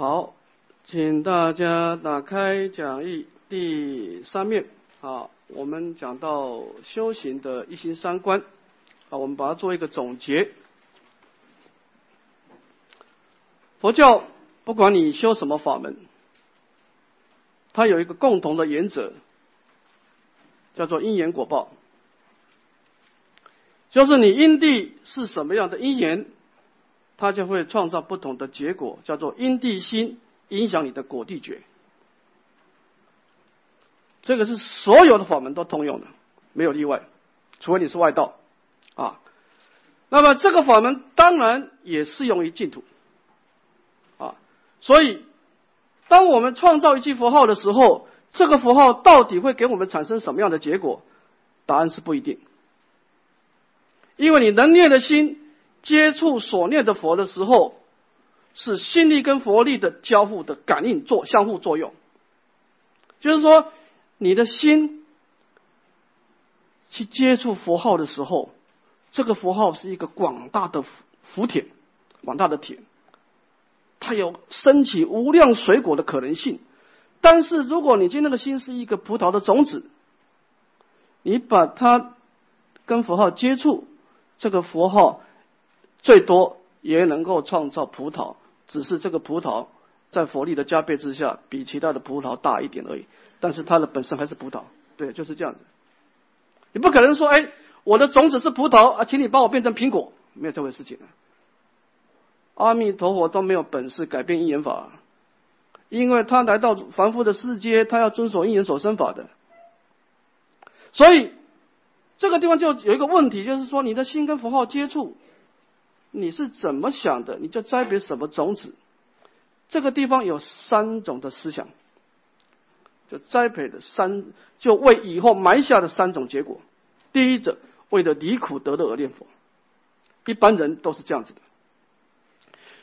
好，请大家打开讲义第三面。好，我们讲到修行的一心三观。啊，我们把它做一个总结。佛教不管你修什么法门，它有一个共同的原则，叫做因缘果报。就是你因地是什么样的因缘，它就会创造不同的结果，叫做因地心影响你的果地觉。这个是所有的法门都通用的，没有例外，除非你是外道啊。那么这个法门当然也适用于净土啊。所以，当我们创造一句佛号的时候，这个符号到底会给我们产生什么样的结果？答案是不一定。因为你能念的心接触所念的佛的时候，是心力跟佛力的交互的感应作相互作用。就是说，你的心去接触佛号的时候，这个佛号是一个广大的福田，广大的田，它有升起无量水果的可能性。但是，如果你今天的心是一个葡萄的种子，你把它跟佛号接触。这个佛号最多也能够创造葡萄，只是这个葡萄在佛力的加倍之下，比其他的葡萄大一点而已。但是它的本身还是葡萄，对，就是这样子。你不可能说，哎，我的种子是葡萄啊，请你帮我变成苹果，没有这回事情阿弥陀佛都没有本事改变因缘法，因为他来到凡夫的世界，他要遵守因缘所生法的，所以。这个地方就有一个问题，就是说你的心跟符号接触，你是怎么想的，你就栽培什么种子。这个地方有三种的思想，就栽培的三，就为以后埋下的三种结果。第一者，为了离苦得乐而念佛，一般人都是这样子的，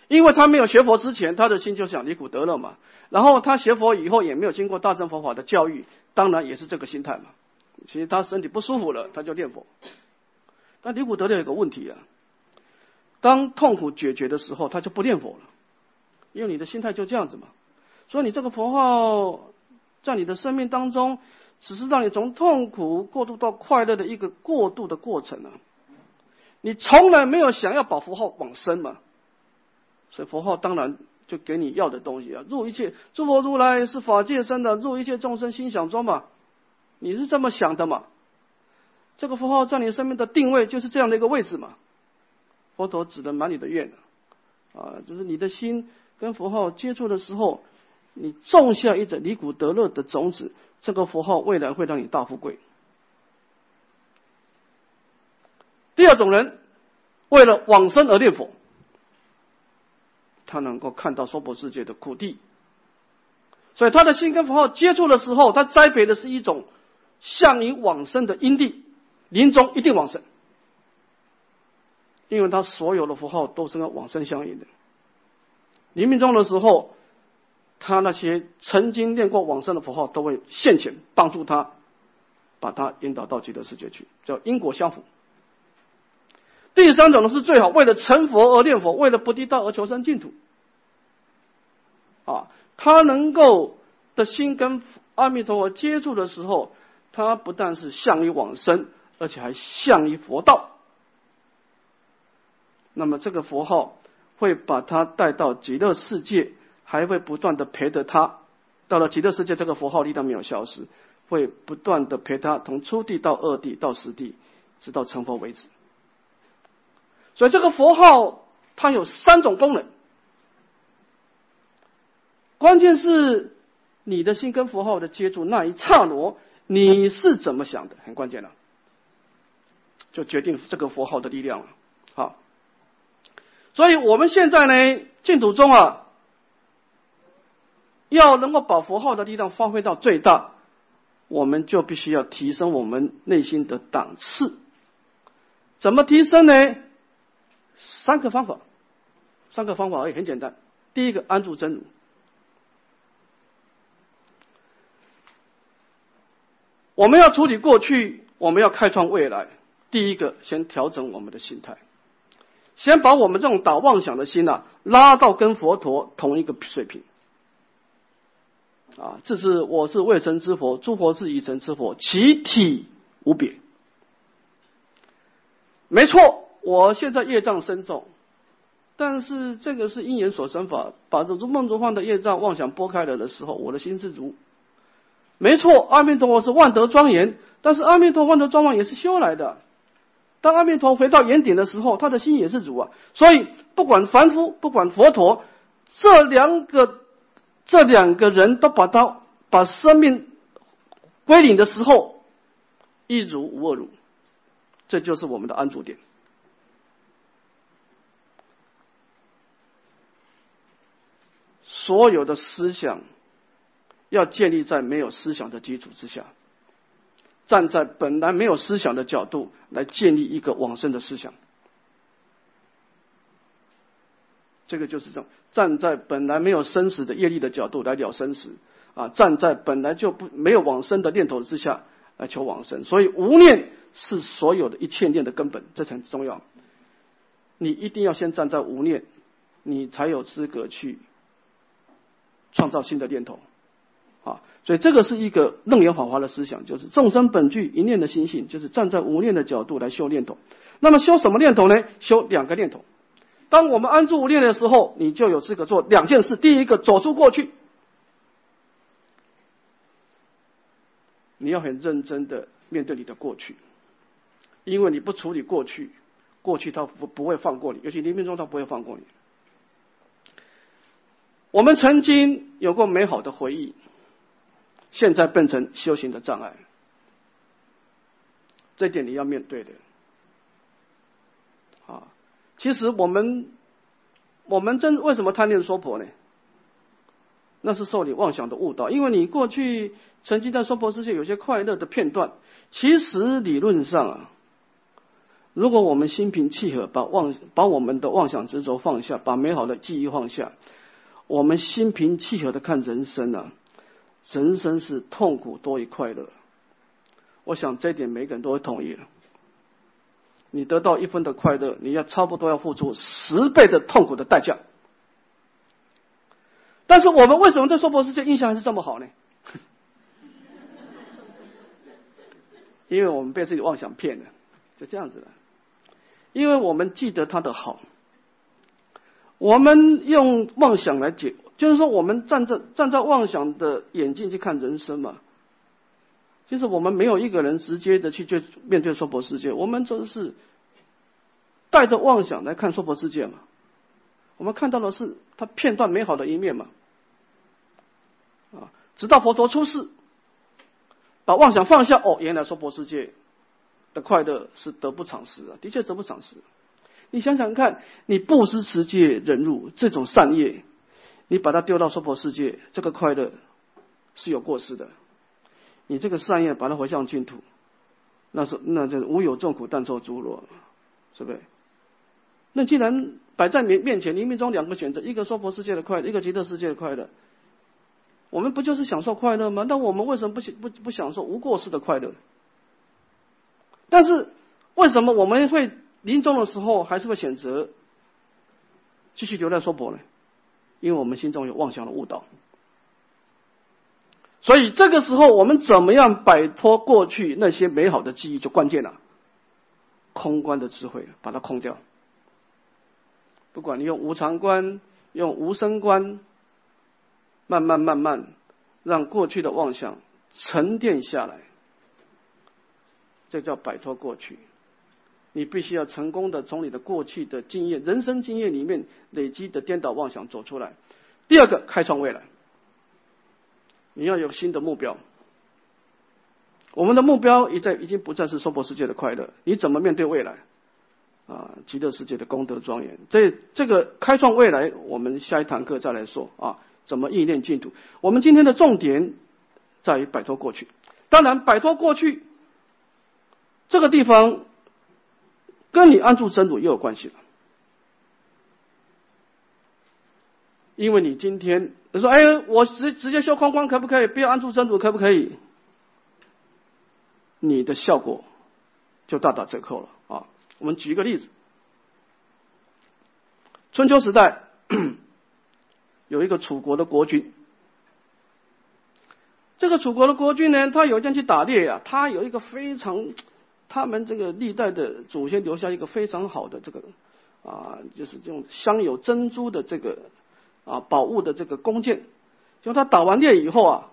因为他没有学佛之前，他的心就想离苦得乐嘛。然后他学佛以后，也没有经过大乘佛法的教育，当然也是这个心态嘛。其实他身体不舒服了，他就念佛。但离苦得乐有个问题啊，当痛苦解决的时候，他就不念佛了，因为你的心态就这样子嘛。所以你这个佛号在你的生命当中，只是让你从痛苦过渡到快乐的一个过渡的过程啊。你从来没有想要把佛号往生嘛，所以佛号当然就给你要的东西啊。入一切诸佛如来是法界生的，入一切众生心想中嘛。你是这么想的嘛？这个符号在你生命的定位就是这样的一个位置嘛？佛陀只能满你的愿啊，就是你的心跟符号接触的时候，你种下一种离苦得乐的种子，这个符号未来会让你大富贵。第二种人为了往生而念佛，他能够看到娑婆世界的苦地，所以他的心跟符号接触的时候，他栽培的是一种。向你往生的因地，临终一定往生，因为他所有的符号都是跟往生相应的。临命终的时候，他那些曾经念过往生的符号都会现前帮助他，把他引导到极乐世界去，叫因果相符。第三种呢是最好，为了成佛而念佛，为了不地道而求生净土。啊，他能够的心跟阿弥陀佛接触的时候。他不但是向于往生，而且还向于佛道。那么这个佛号会把他带到极乐世界，还会不断的陪着他。到了极乐世界，这个佛号力量没有消失，会不断的陪他从初地到二地到十地，直到成佛为止。所以这个佛号它有三种功能，关键是你的心跟佛号的接触那一刹那。你是怎么想的？很关键了，就决定这个佛号的力量了。好，所以我们现在呢，净土中啊，要能够把佛号的力量发挥到最大，我们就必须要提升我们内心的档次。怎么提升呢？三个方法，三个方法而已，很简单。第一个，安住真如。我们要处理过去，我们要开创未来。第一个，先调整我们的心态。先把我们这种打妄想的心呐，拉到跟佛陀同一个水平。啊，这是我是未成之佛，诸佛是已成之佛，其体无别。没错，我现在业障深重，但是这个是因缘所生法，把这如梦如幻的业障妄想拨开了的时候，我的心是如。没错，阿弥陀佛是万德庄严，但是阿弥陀万德庄严也是修来的。当阿弥陀回到原点的时候，他的心也是如啊。所以不管凡夫，不管佛陀，这两个。这两个人都把他把生命归零的时候，一如无二如，这就是我们的安住点。所有的思想要建立在没有思想的基础之下，站在本来没有思想的角度来建立一个往生的思想。这个就是这种站在本来没有生死的业力的角度来了生死啊，站在本来就不没有往生的念头之下来求往生，所以无念是所有的一切念的根本，这才重要。你一定要先站在无念，你才有资格去创造新的念头啊。所以这个是一个楞严法华的思想，就是众生本具一念的心性，就是站在无念的角度来修念头。那么修什么念头呢？修两个念头。当我们安住无念的时候，你就有资格做两件事。第一个，走出过去，你要很认真的面对你的过去，因为你不处理过去，过去他不不会放过你，尤其临命中他不会放过你。我们曾经有过美好的回忆，现在变成修行的障碍，这点你要面对的。啊其实我们，我们真为什么贪恋娑婆呢？那是受你妄想的误导，因为你过去曾经在娑婆世界有些快乐的片段。其实理论上啊，如果我们心平气和，把妄把我们的妄想执着放下，把美好的记忆放下，我们心平气和的看人生啊，人生是痛苦多于快乐。我想这一点每个人都会同意了。你得到一分的快乐，你要差不多要付出十倍的痛苦的代价。但是我们为什么对娑婆世界印象还是这么好呢？因为我们被自己妄想骗了，就这样子的。因为我们记得他的好，我们用妄想来解，就是说我们站在站在妄想的眼镜去看人生嘛。其实我们没有一个人直接的去去面对娑婆世界，我们都是带着妄想来看娑婆世界嘛。我们看到的是他片段美好的一面嘛。啊，直到佛陀出世，把妄想放下，哦，原来娑婆世界的快乐是得不偿失啊，的确得不偿失。你想想看，你布施持戒忍辱这种善业，你把它丢到娑婆世界，这个快乐是有过失的。你这个善业把它回向净土，那是那就无有众苦但受诸乐，是不是？那既然摆在面面前，冥冥中两个选择，一个娑婆世界的快乐，一个极乐世界的快乐，我们不就是享受快乐吗？那我们为什么不不不享受无过失的快乐？但是为什么我们会临终的时候还是会选择继续留在娑婆呢？因为我们心中有妄想的误导。所以这个时候，我们怎么样摆脱过去那些美好的记忆，就关键了。空观的智慧，把它空掉。不管你用无常观，用无声观，慢慢慢慢，让过去的妄想沉淀下来，这叫摆脱过去。你必须要成功的从你的过去的经验、人生经验里面累积的颠倒妄想走出来。第二个，开创未来。你要有新的目标。我们的目标已在已经不再是娑婆世界的快乐，你怎么面对未来？啊，极乐世界的功德庄严。这这个开创未来，我们下一堂课再来说啊，怎么意念净土？我们今天的重点在于摆脱过去。当然，摆脱过去这个地方跟你安住真主又有关系了。因为你今天你说，哎，我直直接修框框可不可以？不要安住真主可不可以？你的效果就大打折扣了啊！我们举一个例子，春秋时代有一个楚国的国君，这个楚国的国君呢，他有一天去打猎呀，他有一个非常，他们这个历代的祖先留下一个非常好的这个啊，就是这种镶有珍珠的这个啊宝物的这个弓箭，就他打完猎以后啊，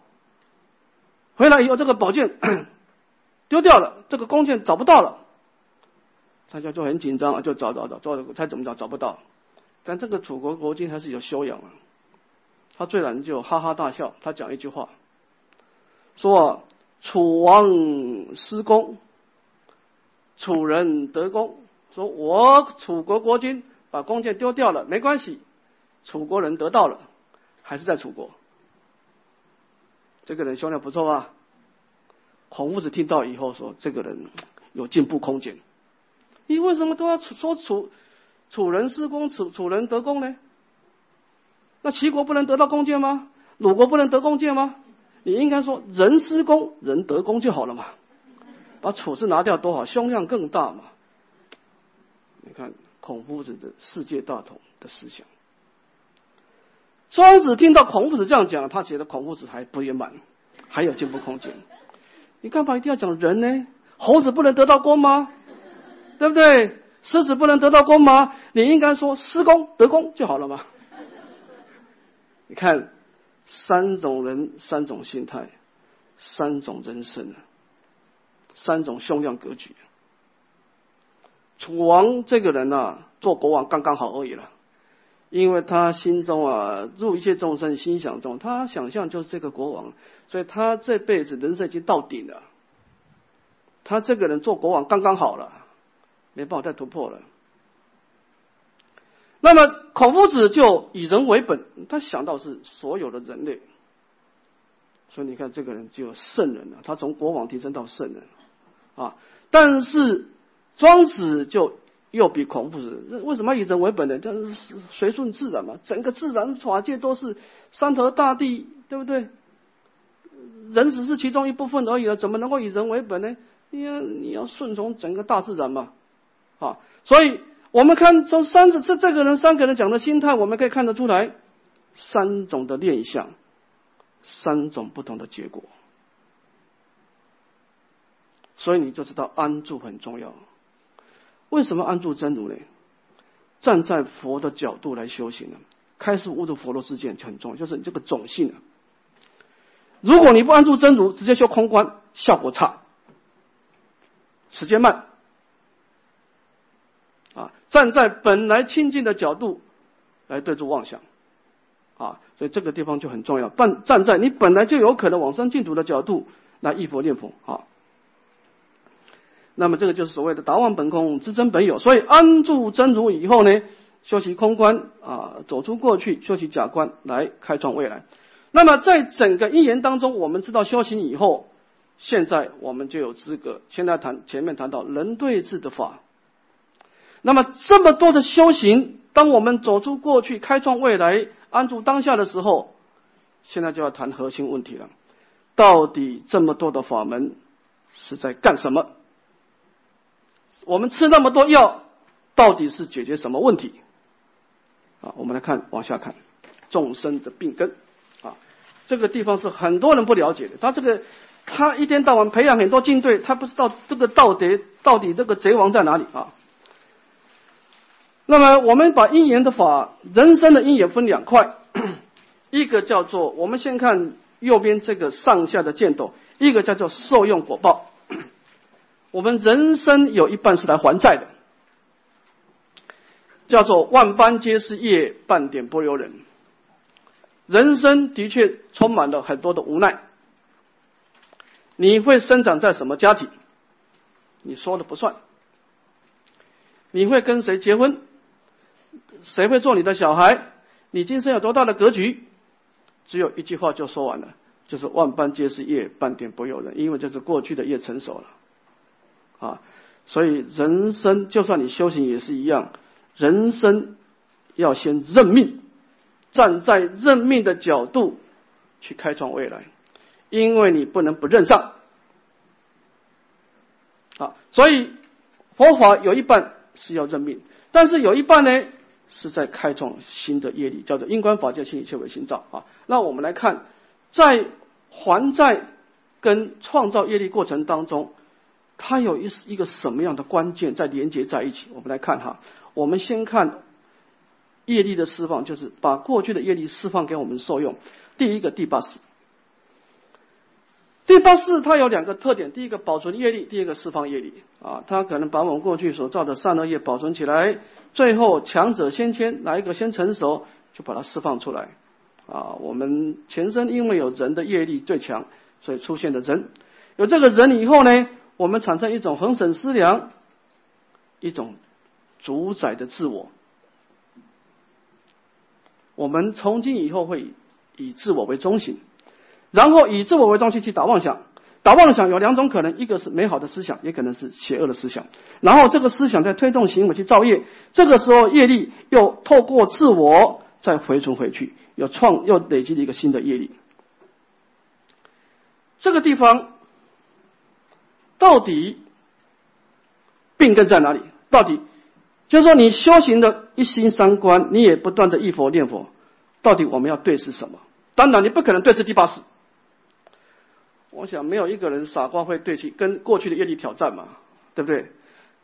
回来以后这个宝剑 丢掉了，这个弓箭找不到了，大家就很紧张啊，就找找找找，猜怎么找找不到。但这个楚国国君还是有修养啊，他最然就哈哈大笑，他讲一句话，说楚王失公，楚人得功，说我楚国国君把弓箭丢掉了，没关系，楚国人得到了，还是在楚国。这个人修养不错啊。孔夫子听到以后说，这个人有进步空间。你为什么都要说楚？楚人失公，楚楚人得功呢？那齐国不能得到弓箭吗？鲁国不能得弓箭吗？你应该说人失公，人得功就好了嘛。把楚字拿掉多好，胸量更大嘛。你看孔夫子的世界大同的思想。庄子听到孔夫子这样讲，他觉得孔夫子还不圆满，还有进步空间。你干嘛一定要讲人呢？猴子不能得到公吗？对不对？狮子不能得到功吗？你应该说施功得功就好了嘛。你看，三种人，三种心态，三种人生，三种胸量格局。楚王这个人啊，做国王刚刚好而已了，因为他心中啊，入一切众生心想中，他想象就是这个国王，所以他这辈子人生已经到顶了。他这个人做国王刚刚好了。没办法再突破了。那么孔夫子就以人为本，他想到是所有的人类，所以你看这个人就圣人了，他从国王提升到圣人啊。但是庄子就又比孔夫子，为什么以人为本呢？就是随顺自然嘛，整个自然法界都是山河大地，对不对？人只是其中一部分而已了，怎么能够以人为本呢？你要你要顺从整个大自然嘛。啊，所以我们看从三这这个人三个人讲的心态，我们可以看得出来三种的念想，三种不同的结果。所以你就知道安住很重要。为什么安住真如呢？站在佛的角度来修行呢？开始悟入佛罗之见就很重要，就是你这个种性啊。如果你不安住真如，直接修空观，效果差，时间慢。啊，站在本来清净的角度来对住妄想，啊，所以这个地方就很重要。站站在你本来就有可能往生净土的角度来忆佛念佛，啊，那么这个就是所谓的达妄本空，知真本有。所以安住真如以后呢，修习空观啊，走出过去，修习假观来开创未来。那么在整个因缘当中，我们知道修行以后，现在我们就有资格。现在谈前面谈到人对治的法。那么这么多的修行，当我们走出过去、开创未来、安住当下的时候，现在就要谈核心问题了：到底这么多的法门是在干什么？我们吃那么多药，到底是解决什么问题？啊，我们来看，往下看，众生的病根啊，这个地方是很多人不了解的。他这个，他一天到晚培养很多军队，他不知道这个道德到底这个贼王在哪里啊？那么，我们把因缘的法，人生的因缘分两块，一个叫做我们先看右边这个上下的箭头，一个叫做受用果报。我们人生有一半是来还债的，叫做万般皆是业，半点不由人。人生的确充满了很多的无奈。你会生长在什么家庭？你说了不算。你会跟谁结婚？谁会做你的小孩？你今生有多大的格局？只有一句话就说完了，就是万般皆是业，半点不由人。因为就是过去的业成熟了，啊，所以人生就算你修行也是一样，人生要先认命，站在认命的角度去开创未来，因为你不能不认账，啊，所以佛法有一半是要认命，但是有一半呢。是在开创新的业力，叫做因观法界，心理切为心造啊。那我们来看，在还债跟创造业力过程当中，它有一一个什么样的关键在连接在一起？我们来看哈，我们先看业力的释放，就是把过去的业力释放给我们受用。第一个第八式。第八式它有两个特点：第一个保存业力，第二个释放业力啊。它可能把我们过去所造的善恶业保存起来，最后强者先迁，哪一个先成熟，就把它释放出来啊。我们前身因为有人的业力最强，所以出现的人，有这个人以后呢，我们产生一种恒审思量，一种主宰的自我。我们从今以后会以自我为中心。然后以自我为中心去打妄想，打妄想有两种可能，一个是美好的思想，也可能是邪恶的思想。然后这个思想在推动行为去造业，这个时候业力又透过自我再回存回去，又创又累积了一个新的业力。这个地方到底病根在哪里？到底就是说你修行的一心三观，你也不断的忆佛念佛，到底我们要对视什么？当然你不可能对视第八识。我想没有一个人傻瓜会对去跟过去的业力挑战嘛，对不对？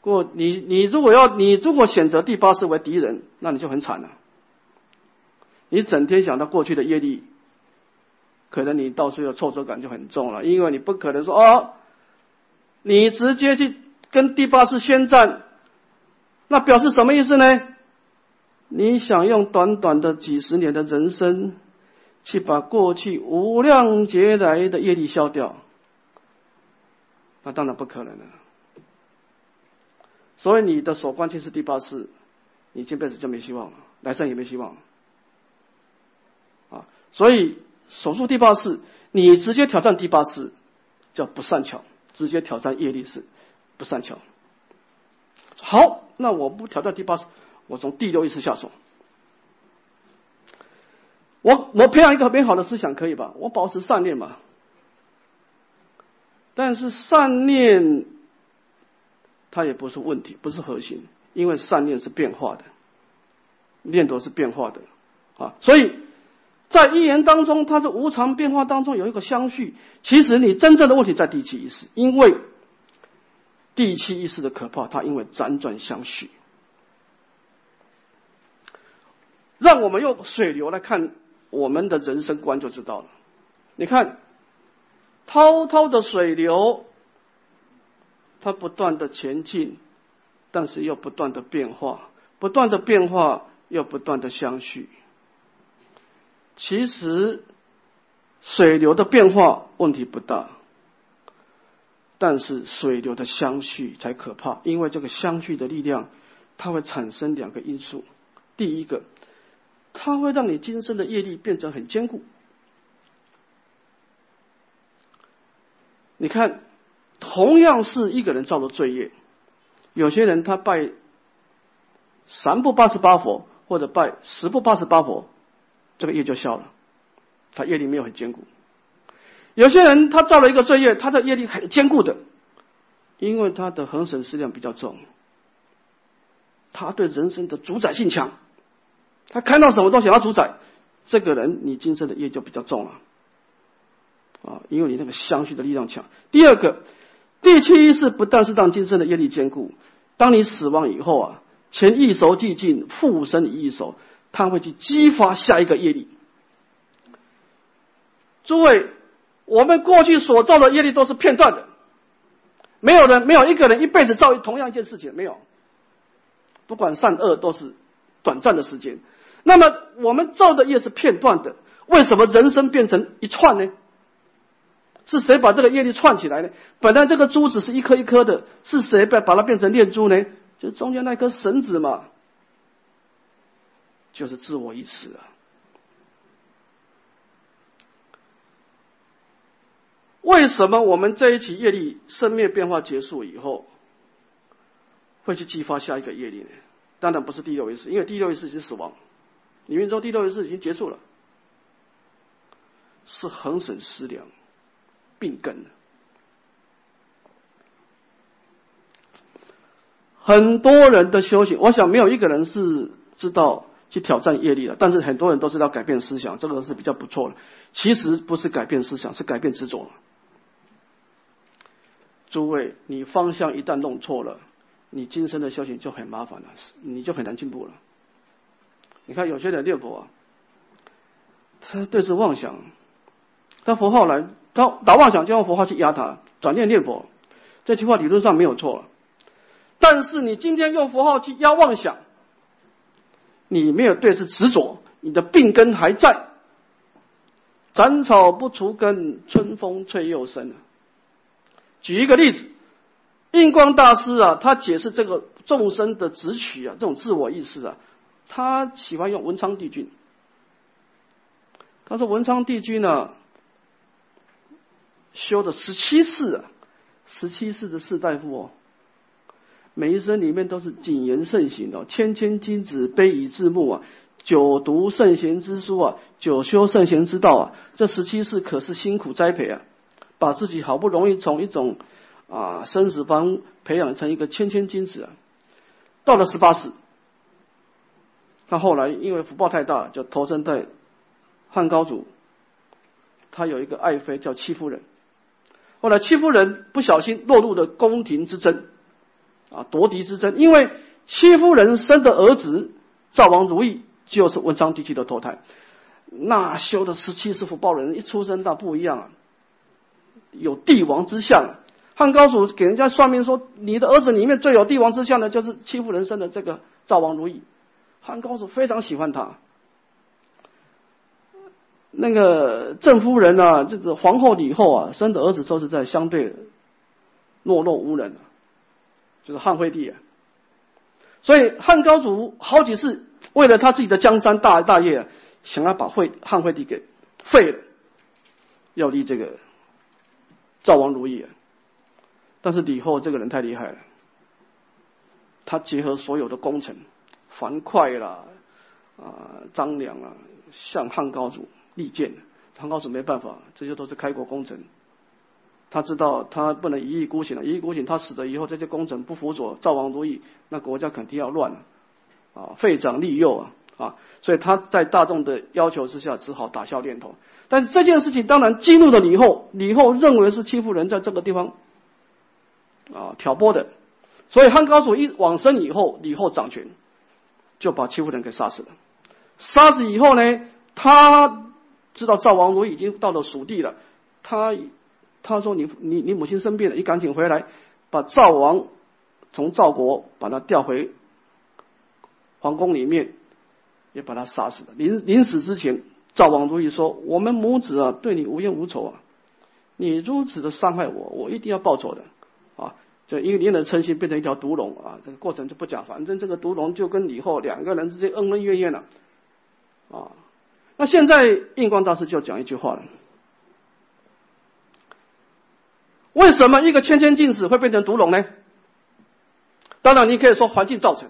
过你你如果要你如果选择第八识为敌人，那你就很惨了。你整天想到过去的业力，可能你到时候挫折感就很重了，因为你不可能说哦，你直接去跟第八世宣战，那表示什么意思呢？你想用短短的几十年的人生。去把过去无量劫来的业力消掉，那当然不可能了。所以你的所关键是第八世，你这辈子就没希望了，来生也没希望。啊，所以守住第八世，你直接挑战第八世叫不善巧，直接挑战业力是不善巧。好，那我不挑战第八世，我从第六意识下手。我我培养一个美好的思想可以吧？我保持善念嘛。但是善念它也不是问题，不是核心，因为善念是变化的，念头是变化的啊。所以在一言当中，它的无常变化当中有一个相续。其实你真正的问题在第七意识，因为第七意识的可怕，它因为辗转相续。让我们用水流来看。我们的人生观就知道了。你看，滔滔的水流，它不断的前进，但是又不断的变化，不断的变化又不断的相续。其实，水流的变化问题不大，但是水流的相续才可怕，因为这个相续的力量，它会产生两个因素。第一个。它会让你今生的业力变成很坚固。你看，同样是一个人造的罪业，有些人他拜三部八十八佛，或者拜十部八十八佛，这个业就消了，他业力没有很坚固。有些人他造了一个罪业，他的业力很坚固的，因为他的恒审思量比较重，他对人生的主宰性强。他看到什么都想要主宰，这个人你今生的业就比较重了，啊，因为你那个相续的力量强。第二个，第七意识不但是让今生的业力坚固，当你死亡以后啊，前一熟寂尽，复生一熟，他会去激发下一个业力。诸位，我们过去所造的业力都是片段的，没有人没有一个人一辈子造同样一件事情，没有，不管善恶都是短暂的时间。那么我们造的业是片段的，为什么人生变成一串呢？是谁把这个业力串起来呢？本来这个珠子是一颗一颗的，是谁把把它变成念珠呢？就中间那颗绳子嘛，就是自我意识啊。为什么我们这一期业力生灭变化结束以后，会去激发下一个业力呢？当然不是第六意识，因为第六意识是死亡。你命中第六意识已经结束了，是恒审思量病根了。很多人的修行，我想没有一个人是知道去挑战业力了，但是很多人都知道改变思想，这个是比较不错的。其实不是改变思想，是改变执着。诸位，你方向一旦弄错了，你今生的修行就很麻烦了，你就很难进步了。你看有些人念佛，啊他对着妄想，他佛号来，他打妄想就用佛号去压他，转念念佛，这句话理论上没有错。但是你今天用佛号去压妄想，你没有对是执着，你的病根还在。斩草不除根，春风吹又生。举一个例子，印光大师啊，他解释这个众生的执取啊，这种自我意识啊，他喜欢用文昌帝君。他说文昌帝君呢，修的十七世啊，十七世的士大夫哦，每一生里面都是谨言慎行的，谦谦君子，卑以自牧啊，久读圣贤之书啊，久修圣贤之道啊，这十七世可是辛苦栽培啊。把自己好不容易从一种啊生死方培养成一个谦谦君子啊，到了十八世，他后来因为福报太大，就投身在汉高祖，他有一个爱妃叫戚夫人，后来戚夫人不小心落入了宫廷之争啊夺嫡之争，因为戚夫人生的儿子赵王如意就是文昌帝君的投胎，那修的十七世福报人一出生那不一样啊。有帝王之相，汉高祖给人家算命说，你的儿子里面最有帝王之相的，就是戚夫人生的这个赵王如意。汉高祖非常喜欢他。那个郑夫人啊，就是皇后李后啊，生的儿子都是在相对懦弱无能，就是汉惠帝啊。所以汉高祖好几次为了他自己的江山大大业，想要把惠汉惠帝给废了，要立这个。赵王如意，但是李后这个人太厉害了，他结合所有的功臣，樊哙啦，啊张良啊，向汉高祖力荐，汉高祖没办法，这些都是开国功臣，他知道他不能一意孤行了，一意孤行他死了以后，这些功臣不辅佐赵王如意，那国家肯定要乱了，啊废长立幼啊啊，所以他在大众的要求之下，只好打消念头。但是这件事情当然激怒了李后，李后认为是欺负人在这个地方啊挑拨的，所以汉高祖一往生以后，李后掌权，就把欺负人给杀死了。杀死以后呢，他知道赵王如意已经到了蜀地了，他他说你你你母亲生病了，你赶紧回来，把赵王从赵国把他调回皇宫里面，也把他杀死了。临临死之前。赵王如意说：“我们母子啊，对你无冤无仇啊，你如此的伤害我，我一定要报仇的啊！就因为你的嗔心变成一条毒龙啊，这个过程就不讲，反正这个毒龙就跟李后两个人之间恩恩怨怨了啊。那现在印光大师就讲一句话了：为什么一个谦谦君子会变成毒龙呢？当然，你可以说环境造成，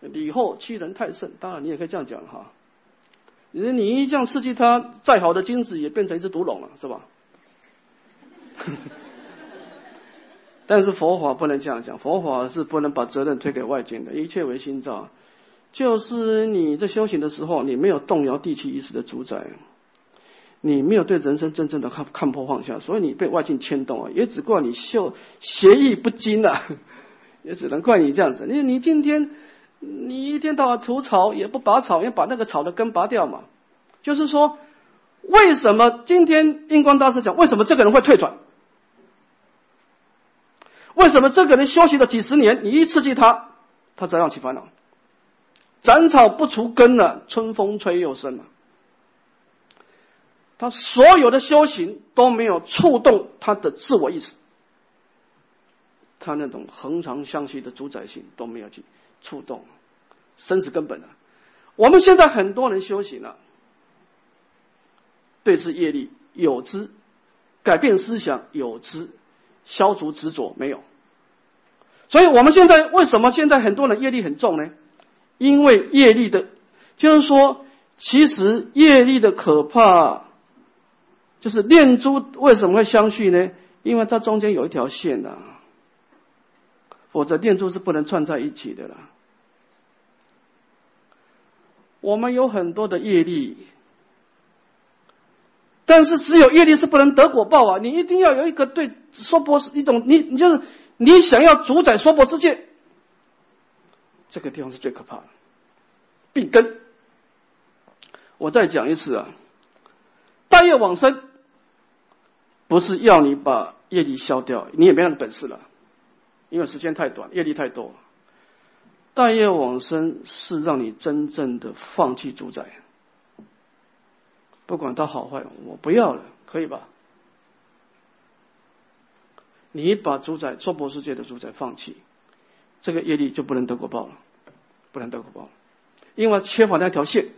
李后欺人太甚，当然你也可以这样讲哈。”你你一这样刺激它，再好的精子也变成一只毒龙了，是吧？但是佛法不能这样讲，佛法是不能把责任推给外界的，一切为心造。就是你在修行的时候，你没有动摇地气意识的主宰，你没有对人生真正的看看破放下，所以你被外境牵动啊，也只怪你修邪意不精啊，也只能怪你这样子。你你今天。你一天到晚除草，也不拔草，也把那个草的根拔掉嘛？就是说，为什么今天印光大师讲，为什么这个人会退转？为什么这个人修行了几十年，你一刺激他，他照样起烦恼？斩草不除根了，春风吹又生了。他所有的修行都没有触动他的自我意识，他那种恒常相续的主宰性都没有去。触动生死根本啊。我们现在很多人修行了，对治业力有之，改变思想有之，消除执着没有。所以我们现在为什么现在很多人业力很重呢？因为业力的，就是说，其实业力的可怕，就是念珠为什么会相续呢？因为它中间有一条线的，否则念珠是不能串在一起的啦。我们有很多的业力，但是只有业力是不能得果报啊！你一定要有一个对娑婆世一种，你你就是你想要主宰娑婆世界，这个地方是最可怕的，病根。我再讲一次啊，大业往生不是要你把业力消掉，你也没那本事了，因为时间太短，业力太多。大业往生是让你真正的放弃主宰，不管它好坏，我不要了，可以吧？你把主宰娑婆世界的主宰放弃，这个业力就不能得果报了，不能得果报了，因为缺乏那条线。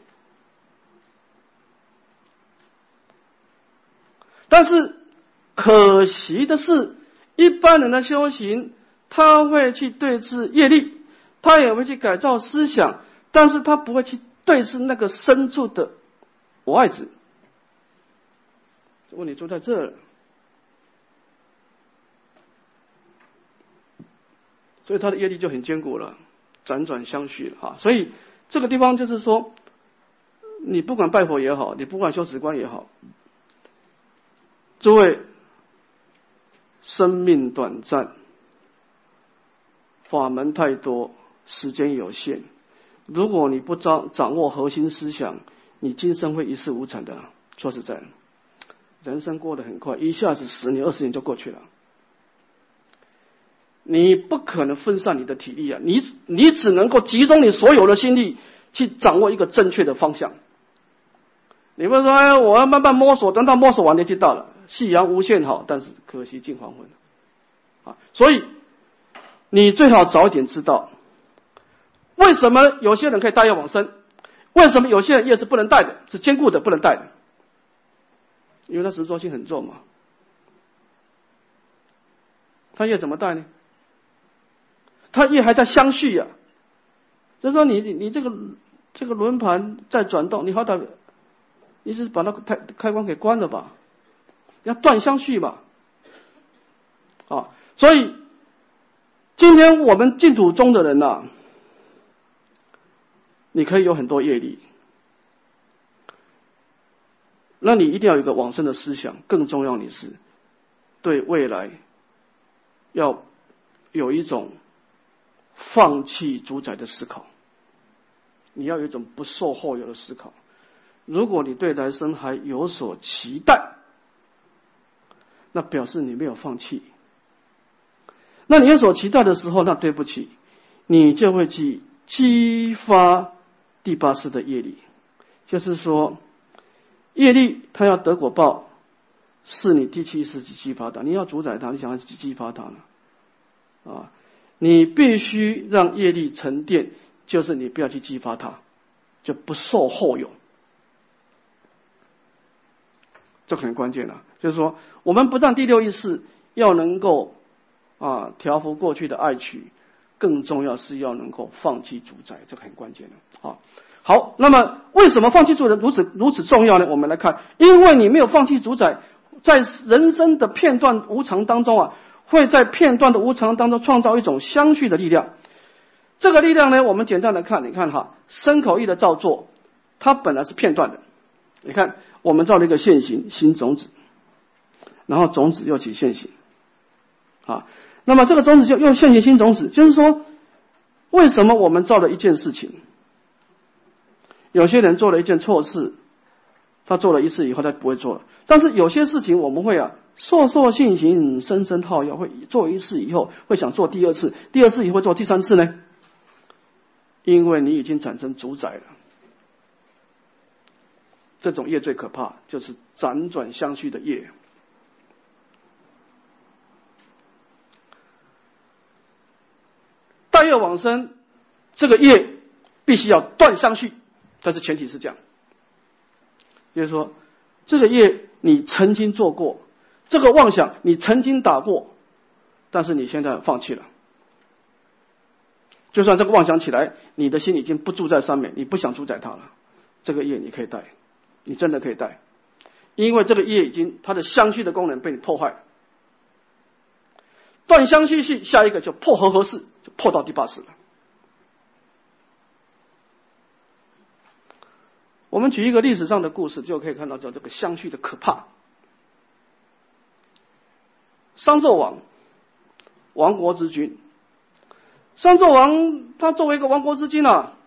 但是可惜的是，一般人的修行，他会去对治业力。他也会去改造思想，但是他不会去对峙那个深处的我爱子。问题就在这儿，所以他的业力就很坚固了，辗转相续哈。所以这个地方就是说，你不管拜佛也好，你不管修止观也好，诸位，生命短暂，法门太多。时间有限，如果你不掌掌握核心思想，你今生会一事无成的。说实在，人生过得很快，一下子十年、二十年就过去了。你不可能分散你的体力啊！你你只能够集中你所有的心力去掌握一个正确的方向。你不说，哎，我要慢慢摸索，等到摸索完年纪大了，夕阳无限好，但是可惜近黄昏啊！所以你最好早点知道。为什么有些人可以大业往生？为什么有些人业是不能带的，是坚固的，不能带的？因为他执着心很重嘛。他业怎么带呢？他业还在相续呀。就说你你这个这个轮盘在转动，你好歹你是把那个开开关给关了吧？要断相续嘛。啊，所以今天我们净土中的人呐。你可以有很多业力，那你一定要有一个往生的思想。更重要，的是对未来要有一种放弃主宰的思考。你要有一种不受后有的思考。如果你对来生还有所期待，那表示你没有放弃。那你有所期待的时候，那对不起，你就会去激发。第八世的业力，就是说，业力它要得果报，是你第七世去激发的。你要主宰它，你想要去激发它呢？啊，你必须让业力沉淀，就是你不要去激发它，就不受后有。这很关键了，就是说，我们不但第六意识要能够啊调伏过去的爱取。更重要是要能够放弃主宰，这很关键的。啊。好，那么为什么放弃主宰如此如此重要呢？我们来看，因为你没有放弃主宰，在人生的片段无常当中啊，会在片段的无常当中创造一种相续的力量。这个力量呢，我们简单的看，你看哈，身口意的造作，它本来是片段的。你看，我们造了一个现行新种子，然后种子又起现行，啊。那么这个种子就又现行新种子，就是说，为什么我们造了一件事情，有些人做了一件错事，他做了一次以后他不会做了。但是有些事情我们会啊，烁烁信行，深深套要会做一次以后会想做第二次，第二次以后做第三次呢？因为你已经产生主宰了，这种业最可怕，就是辗转相续的业。大业往生，这个业必须要断相续，但是前提是这样，就是说，这个业你曾经做过，这个妄想你曾经打过，但是你现在放弃了，就算这个妄想起来，你的心已经不住在上面，你不想主宰它了，这个业你可以带，你真的可以带，因为这个业已经它的相续的功能被你破坏。断相续系，下一个就破和合式，就破到第八式了。我们举一个历史上的故事，就可以看到叫这个相续的可怕。商纣王，亡国之君。商纣王他作为一个亡国之君啊，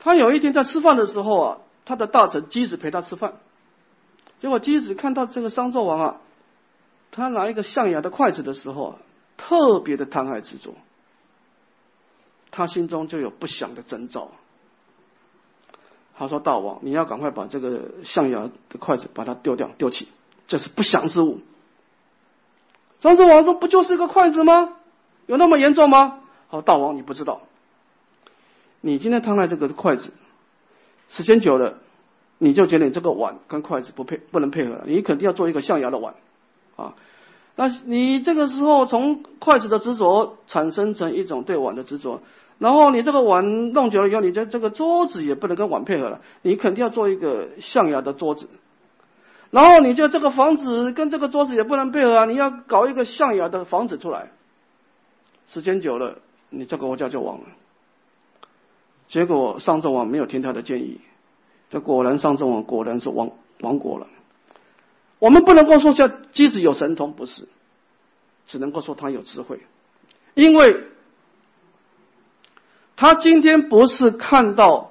他有一天在吃饭的时候啊，他的大臣箕子陪他吃饭，结果箕子看到这个商纣王啊，他拿一个象牙的筷子的时候啊，特别的贪爱执着，他心中就有不祥的征兆。他说：“大王，你要赶快把这个象牙的筷子把它丢掉，丢弃，这是不祥之物。”商纣王说：“不就是一个筷子吗？有那么严重吗？”好，大王你不知道，你今天贪爱这个筷子，时间久了，你就觉得你这个碗跟筷子不配，不能配合了，你肯定要做一个象牙的碗啊。那你这个时候从筷子的执着产生成一种对碗的执着。然后你这个碗弄久了以后，你这这个桌子也不能跟碗配合了，你肯定要做一个象牙的桌子。然后你就这个房子跟这个桌子也不能配合啊，你要搞一个象牙的房子出来。时间久了，你这个国家就亡了。结果商纣王没有听他的建议，这果然商纣王果然是亡亡国了。我们不能够说像即使有神通，不是，只能够说他有智慧，因为。他今天不是看到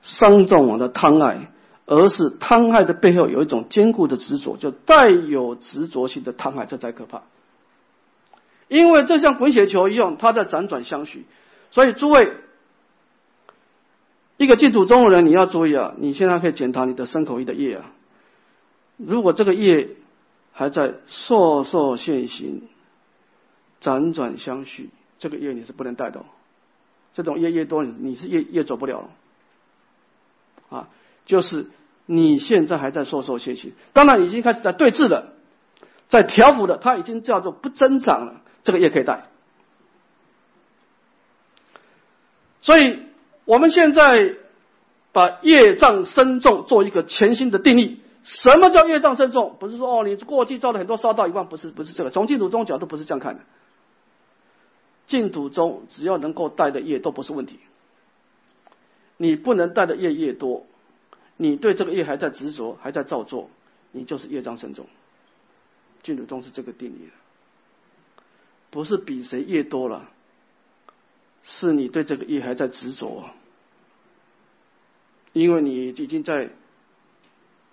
商纣王的贪爱，而是贪爱的背后有一种坚固的执着，就带有执着性的贪爱，这才可怕。因为这像滚雪球一样，它在辗转相续。所以诸位，一个净土中的人，你要注意啊！你现在可以检查你的身口意的业啊。如果这个业还在烁烁现行，辗转相续。这个业你是不能带的，这种业越多，你是越越走不了，啊，就是你现在还在说说学习，当然已经开始在对峙了，在调伏的，它已经叫做不增长了，这个业可以带。所以我们现在把业障深重做一个全新的定义，什么叫业障深重？不是说哦，你过去造了很多烧到一万，不是不是这个，从净土宗角度不是这样看的。净土中，只要能够带的业都不是问题。你不能带的业越多，你对这个业还在执着，还在造作，你就是业障深重。净土中是这个定义不是比谁业多了，是你对这个业还在执着，因为你已经在，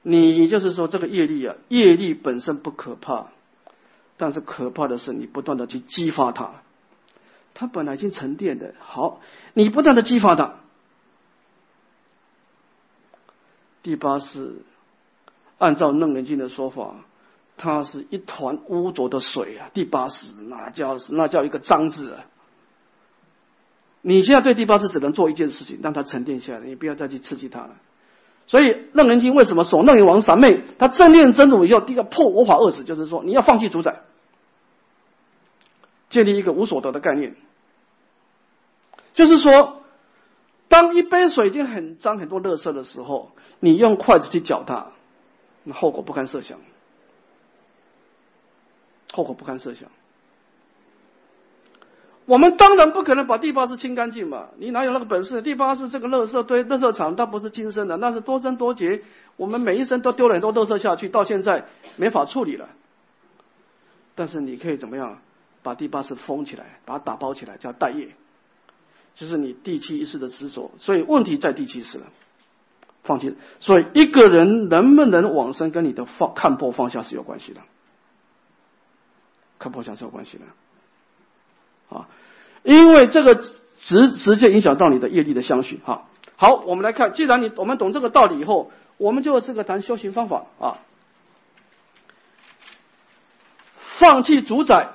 你就是说这个业力啊，业力本身不可怕，但是可怕的是你不断的去激发它。它本来已经沉淀的，好，你不断的激发它。第八是按照楞严经的说法，它是一团污浊的水啊。第八是那叫那叫一个脏字啊。你现在对第八识只能做一件事情，让它沉淀下来，你不要再去刺激它了。所以楞严经为什么说楞严王三昧？他正念真如以后，第一个破我法二死，就是说你要放弃主宰，建立一个无所得的概念。就是说，当一杯水已经很脏、很多垃圾的时候，你用筷子去搅它，那后果不堪设想。后果不堪设想。我们当然不可能把第八世清干净嘛，你哪有那个本事？第八世这个垃圾堆、垃圾场，它不是今生的，那是多生多劫。我们每一生都丢了很多垃圾下去，到现在没法处理了。但是你可以怎么样？把第八世封起来，把它打包起来，叫待业。就是你第七一世的执着，所以问题在第七世了。放弃，所以一个人能不能往生，跟你的放看破放下是有关系的，看破相是有关系的，啊，因为这个直直接影响到你的业力的相续。哈，好，我们来看，既然你我们懂这个道理以后，我们就这个谈修行方法啊，放弃主宰，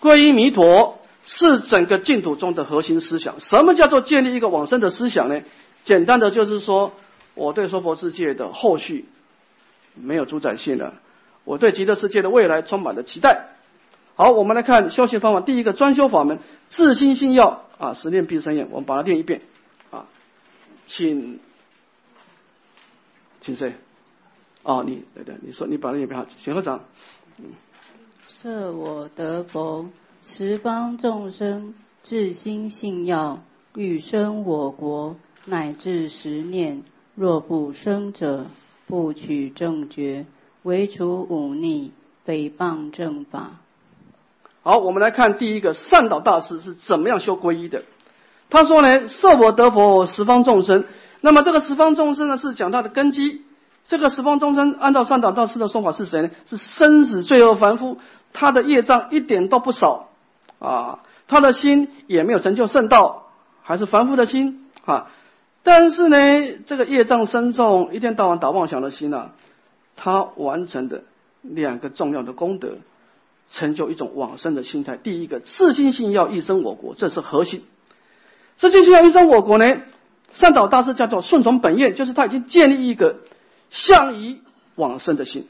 皈依弥陀。是整个净土中的核心思想。什么叫做建立一个往生的思想呢？简单的就是说，我对娑婆世界的后续没有主宰性了，我对极乐世界的未来充满了期待。好，我们来看修行方法。第一个专修法门，自心信要啊，十念必生愿。我们把它念一遍啊，请，请谁？哦，你对对，你说你把它念一遍，请合掌。嗯，设我得佛。十方众生至心信要，欲生我国，乃至十念，若不生者，不取正觉，唯除忤逆，诽谤正法。好，我们来看第一个善导大师是怎么样修皈依的。他说呢，设我得佛，十方众生。那么这个十方众生呢，是讲他的根基。这个十方众生，按照善导大师的说法是谁呢？是生死罪恶凡夫，他的业障一点都不少啊，他的心也没有成就圣道，还是凡夫的心啊。但是呢，这个业障深重，一天到晚打妄想的心呢，他完成的两个重要的功德，成就一种往生的心态。第一个，自信心要一生我国，这是核心。自信心要一生我国呢，善导大师叫做顺从本愿，就是他已经建立一个。向以往生的心，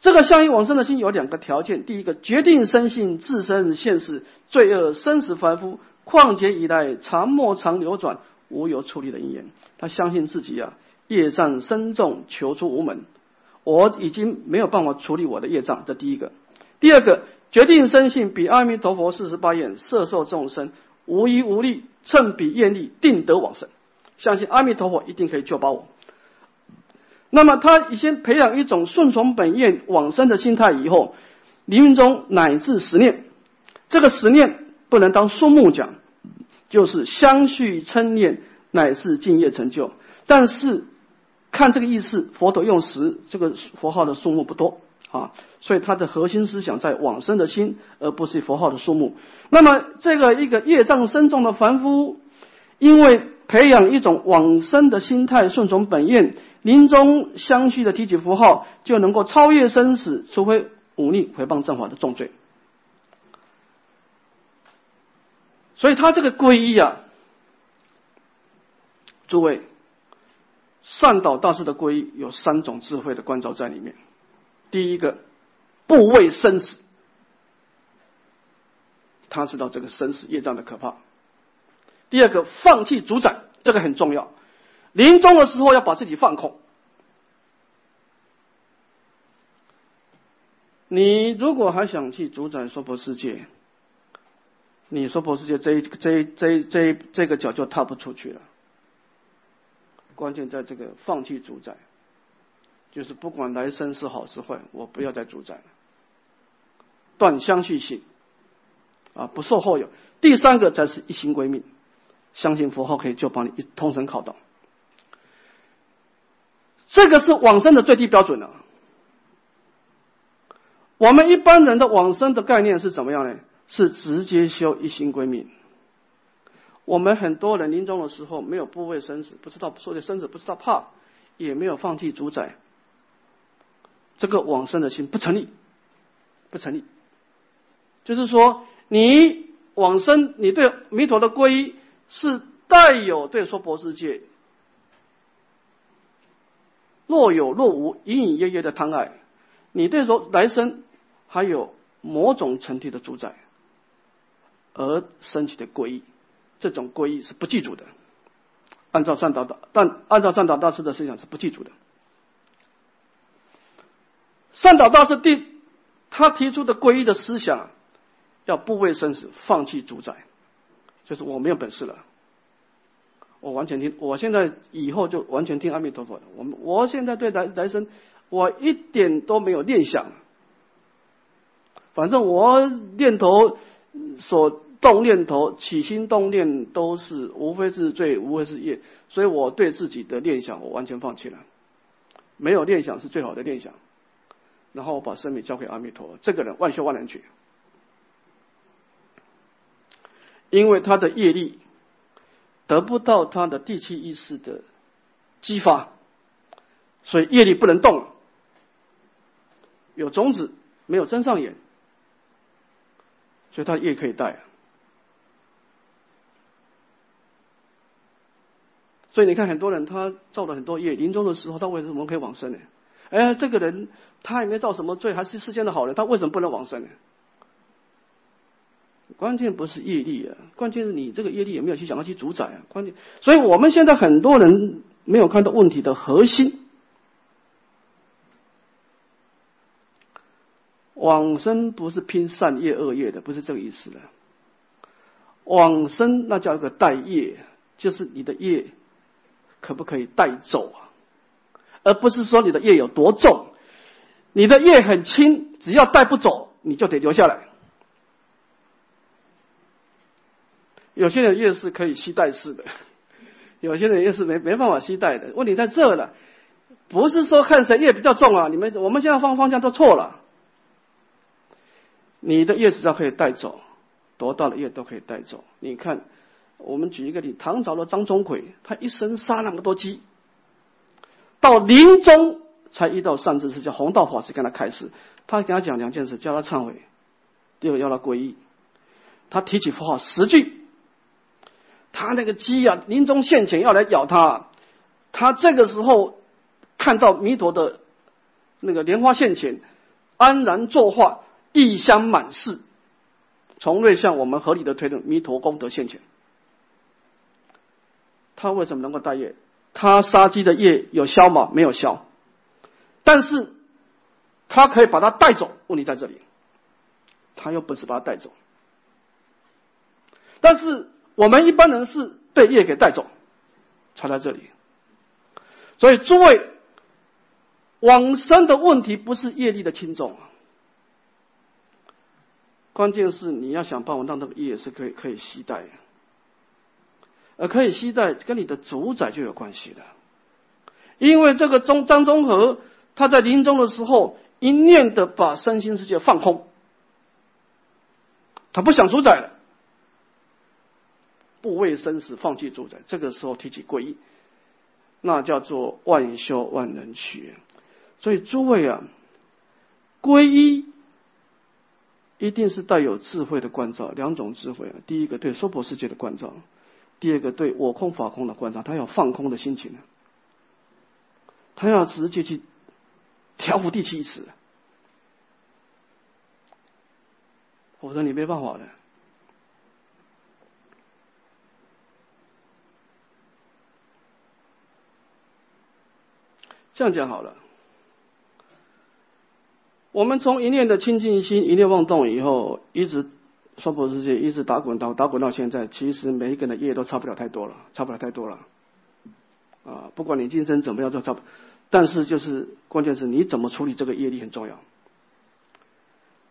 这个向以往生的心有两个条件：第一个，决定生性自身现世罪恶生死凡夫，况且以来常莫常流转，无有处理的因缘。他相信自己啊，业障深重，求出无门。我已经没有办法处理我的业障，这第一个。第二个，决定生性比阿弥陀佛四十八愿摄受众生，无依无力，趁彼愿力，定得往生。相信阿弥陀佛一定可以救拔我。那么他已经培养一种顺从本愿往生的心态以后，临命中乃至十念，这个十念不能当数目讲，就是相续称念乃至敬业成就。但是看这个意思，佛陀用十这个佛号的数目不多啊，所以他的核心思想在往生的心，而不是佛号的数目。那么这个一个业障深重的凡夫，因为培养一种往生的心态，顺从本愿。临终相续的提起符号，就能够超越生死，除非忤逆回谤正法的重罪。所以他这个皈依啊，诸位，善导大师的皈依有三种智慧的关照在里面。第一个，不畏生死，他知道这个生死业障的可怕。第二个，放弃主宰，这个很重要。临终的时候要把自己放空。你如果还想去主宰娑婆世界，你娑婆世界这一这一这一这一这个脚就踏不出去了。关键在这个放弃主宰，就是不管来生是好是坏，我不要再主宰了，断相续性啊，不受后有。第三个才是一心归命，相信佛号可以救帮你一通神考到。这个是往生的最低标准了。我们一般人的往生的概念是怎么样呢？是直接修一心归命。我们很多人临终的时候没有不畏生死，不知道说的生死不知道怕，也没有放弃主宰，这个往生的心不成立，不成立。就是说，你往生，你对弥陀的皈依是带有对说婆世界。若有若无，隐隐约约的贪爱，你对说来生还有某种程度的主宰，而升起的皈依，这种皈依是不记住的。按照善导大，但按照善导大师的思想是不记住的。善导大师第他提出的皈依的思想，要不畏生死，放弃主宰，就是我没有本事了。我完全听，我现在以后就完全听阿弥陀佛的。我们我现在对来来生，我一点都没有念想。反正我念头所动念头起心动念都是无非是罪，无非是业，所以我对自己的念想我完全放弃了。没有念想是最好的念想。然后我把生命交给阿弥陀，这个人万修万能去，因为他的业力。得不到他的第七意识的激发，所以业力不能动。有种子没有真上眼，所以他的业可以带。所以你看，很多人他造了很多业，临终的时候他为什么可以往生呢？哎，这个人他也没造什么罪，还是世间的好人，他为什么不能往生呢？关键不是业力啊，关键是你这个业力有没有去想要去主宰啊？关键，所以我们现在很多人没有看到问题的核心。往生不是拼善业恶业的，不是这个意思的。往生那叫一个带业，就是你的业可不可以带走啊？而不是说你的业有多重，你的业很轻，只要带不走，你就得留下来。有些人业是可以吸带式的，有些人业是没没办法吸带的。问题在这了，不是说看谁业比较重啊？你们我们现在方方向都错了。你的业只要可以带走，多大的业都可以带走。你看，我们举一个例，唐朝的张钟馗，他一生杀那么多鸡，到临终才遇到善知识，叫弘道法师跟他开示，他跟他讲两件事，叫他忏悔，第二要他皈依。他提起佛号十句，他那个鸡啊，临终现前要来咬他，他这个时候看到弥陀的那个莲花现前，安然作画。异香满室，从未向我们合理的推论弥陀功德现前。他为什么能够带业？他杀鸡的业有消吗？没有消，但是他可以把它带走。问题在这里，他又不是把它带走。但是我们一般人是被业给带走，才在这里。所以诸位往生的问题不是业力的轻重。关键是你要想办法让这个业是可以可以携带，而可以期待跟你的主宰就有关系的，因为这个中张中和他在临终的时候一念的把身心世界放空，他不想主宰了，不为生死放弃主宰，这个时候提起皈依，那叫做万修万人去，所以诸位啊，皈依。一定是带有智慧的关照，两种智慧啊。第一个对娑婆世界的关照，第二个对我空法空的观察。他要放空的心情，他要直接去调伏地气意识，否则你没办法的。这样讲好了。我们从一念的清净心，一念妄动以后，一直娑婆世界一直打滚到打滚到现在，其实每一个人的业都差不了太多了，差不了太多了。啊，不管你今生怎么样都差不，但是就是关键是你怎么处理这个业力很重要。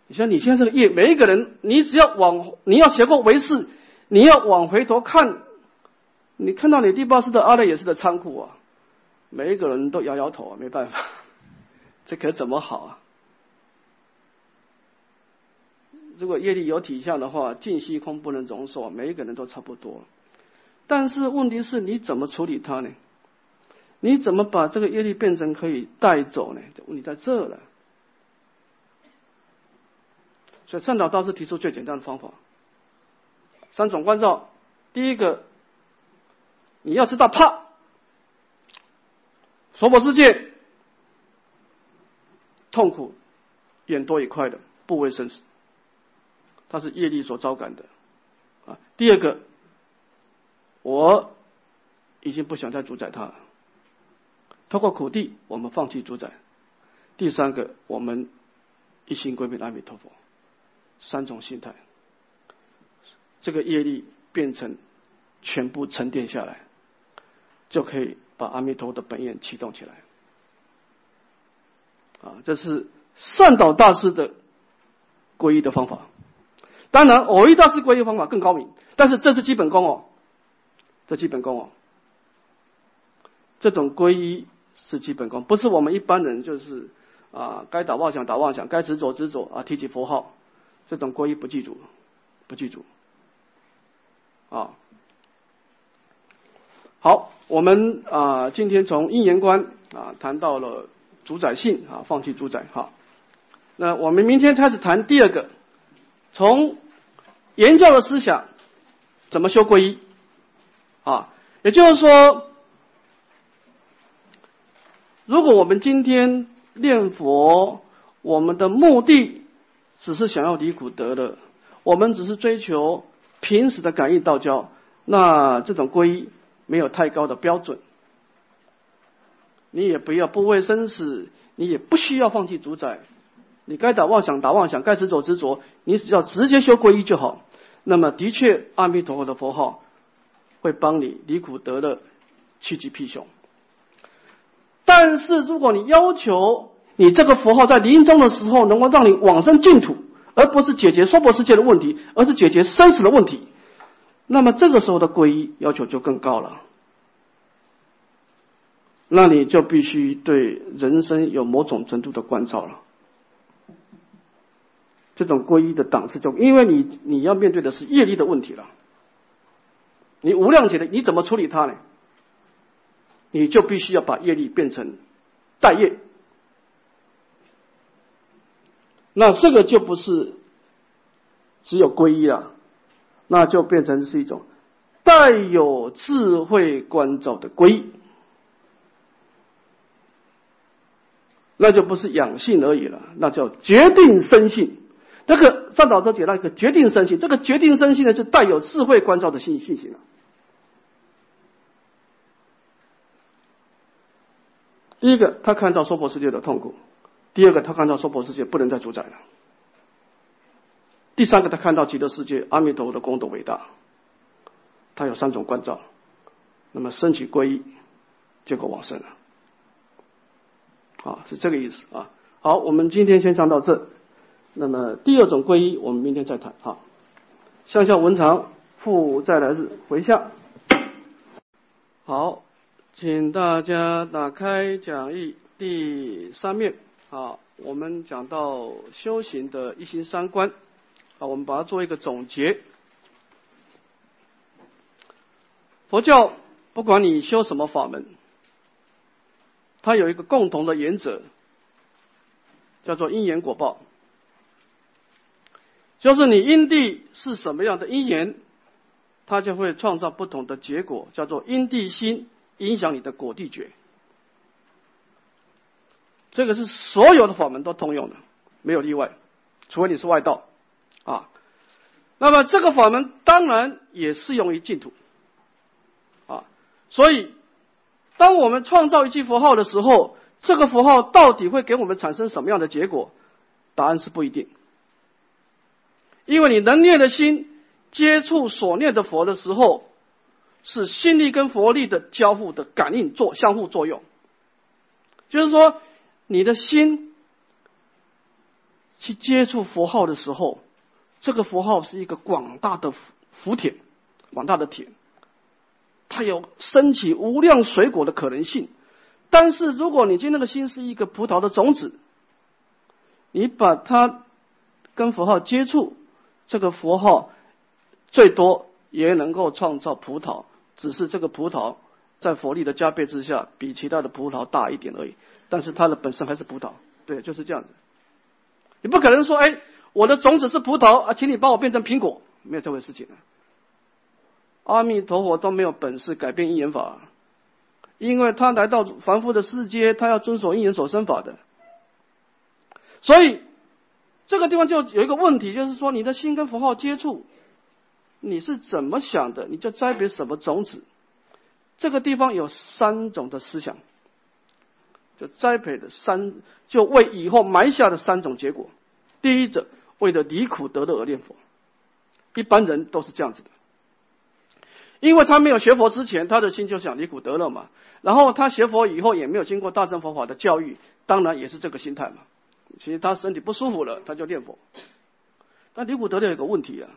你像你现在这个业，每一个人，你只要往你要学过为师，你要往回头看，你看到你第八世的阿赖耶识的仓库啊，每一个人都摇摇头啊，没办法，这可怎么好啊？如果业力有体相的话，净虚空不能容受，每一个人都差不多。但是问题是你怎么处理它呢？你怎么把这个业力变成可以带走呢？问题在这了。所以善导大师提出最简单的方法：三种关照。第一个，你要知道怕，娑婆世界痛苦远多于快的，不为生死。它是业力所招感的，啊，第二个，我已经不想再主宰它了。透过苦地，我们放弃主宰。第三个，我们一心归命阿弥陀佛，三种心态，这个业力变成全部沉淀下来，就可以把阿弥陀佛的本愿启动起来。啊，这是善导大师的皈依的方法。当然，偶遇大师皈依方法更高明，但是这是基本功哦，这基本功哦，这种皈依是基本功，不是我们一般人就是啊，该打妄想打妄想，该执着执着啊，提起佛号，这种皈依不记住，不记住，啊，好，我们啊今天从因缘观啊谈到了主宰性啊，放弃主宰哈，那我们明天开始谈第二个。从言教的思想怎么修皈依啊？也就是说，如果我们今天念佛，我们的目的只是想要离苦得乐，我们只是追求平时的感应道交，那这种皈依没有太高的标准。你也不要不畏生死，你也不需要放弃主宰。你该打妄想打妄想，该执着执着，你只要直接修皈依就好。那么的确阿弥陀佛的佛号会帮你离苦得乐、趋吉避凶。但是如果你要求你这个佛号在临终的时候能够让你往生净土，而不是解决娑婆世界的问题，而是解决生死的问题，那么这个时候的皈依要求就更高了。那你就必须对人生有某种程度的关照了。这种皈依的档次就，因为你你要面对的是业力的问题了。你无量劫的你怎么处理它呢？你就必须要把业力变成待业。那这个就不是只有皈依了，那就变成是一种带有智慧关照的皈依，那就不是养性而已了，那叫决定生性。这个上导者解到一个决定生性，这个决定生性呢是带有智慧关照的信信息了。第一个，他看到娑婆世界的痛苦。第二个，他看到娑婆世界不能再主宰了。第三个，他看到极乐世界阿弥陀佛的功德伟大。他有三种关照，那么升起皈依，结果往生了。啊，是这个意思啊。好，我们今天先上到这。那么第二种皈依，我们明天再谈。哈，向下文长复再来日回向。好，请大家打开讲义第三面。好，我们讲到修行的一心三观，啊，我们把它做一个总结。佛教不管你修什么法门，它有一个共同的原则，叫做因缘果报，就是你因地是什么样的因缘，它就会创造不同的结果，叫做因地心影响你的果地觉。这个是所有的法门都通用的，没有例外，除非你是外道啊。那么这个法门当然也适用于净土啊。所以，当我们创造一句佛号的时候，这个佛号到底会给我们产生什么样的结果？答案是不一定，因为你能念的心接触所念的佛的时候，是心力跟佛力的交互的感应作相互作用，就是说。你的心去接触佛号的时候，这个佛号是一个广大的福田，广大的田，它有升起无量水果的可能性。但是，如果你今天的心是一个葡萄的种子，你把它跟佛号接触，这个佛号最多也能够创造葡萄，只是这个葡萄在佛力的加倍之下，比其他的葡萄大一点而已。但是它的本身还是葡萄，对，就是这样子。你不可能说，哎，我的种子是葡萄啊，请你帮我变成苹果，没有这回事情阿弥陀佛都没有本事改变因缘法，因为他来到凡夫的世界，他要遵守因缘所生法的。所以这个地方就有一个问题，就是说你的心跟符号接触，你是怎么想的，你就栽培什么种子。这个地方有三种的思想。就栽培的三，就为以后埋下的三种结果。第一者，为了离苦得乐而念佛，一般人都是这样子的，因为他没有学佛之前，他的心就想离苦得乐嘛。然后他学佛以后，也没有经过大乘佛法的教育，当然也是这个心态嘛。其实他身体不舒服了，他就念佛。但离苦得乐有个问题啊，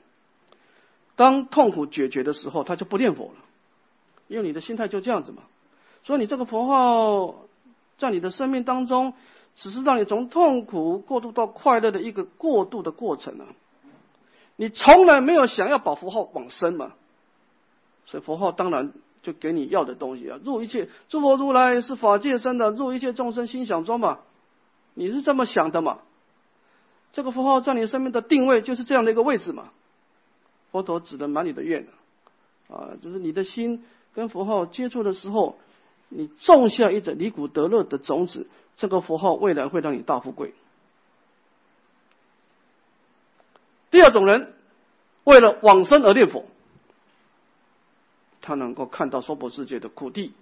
当痛苦解决的时候，他就不念佛了，因为你的心态就这样子嘛。所以你这个佛号。在你的生命当中，只是让你从痛苦过渡到快乐的一个过渡的过程啊！你从来没有想要把佛号往生嘛？所以佛号当然就给你要的东西啊！入一切诸佛如来是法界生的，入一切众生心想中嘛？你是这么想的嘛？这个符号在你生命的定位就是这样的一个位置嘛？佛陀只能满你的愿啊！就是你的心跟佛号接触的时候。你种下一种离苦得乐的种子，这个符号未来会让你大富贵。第二种人，为了往生而念佛，他能够看到娑婆世界的苦地，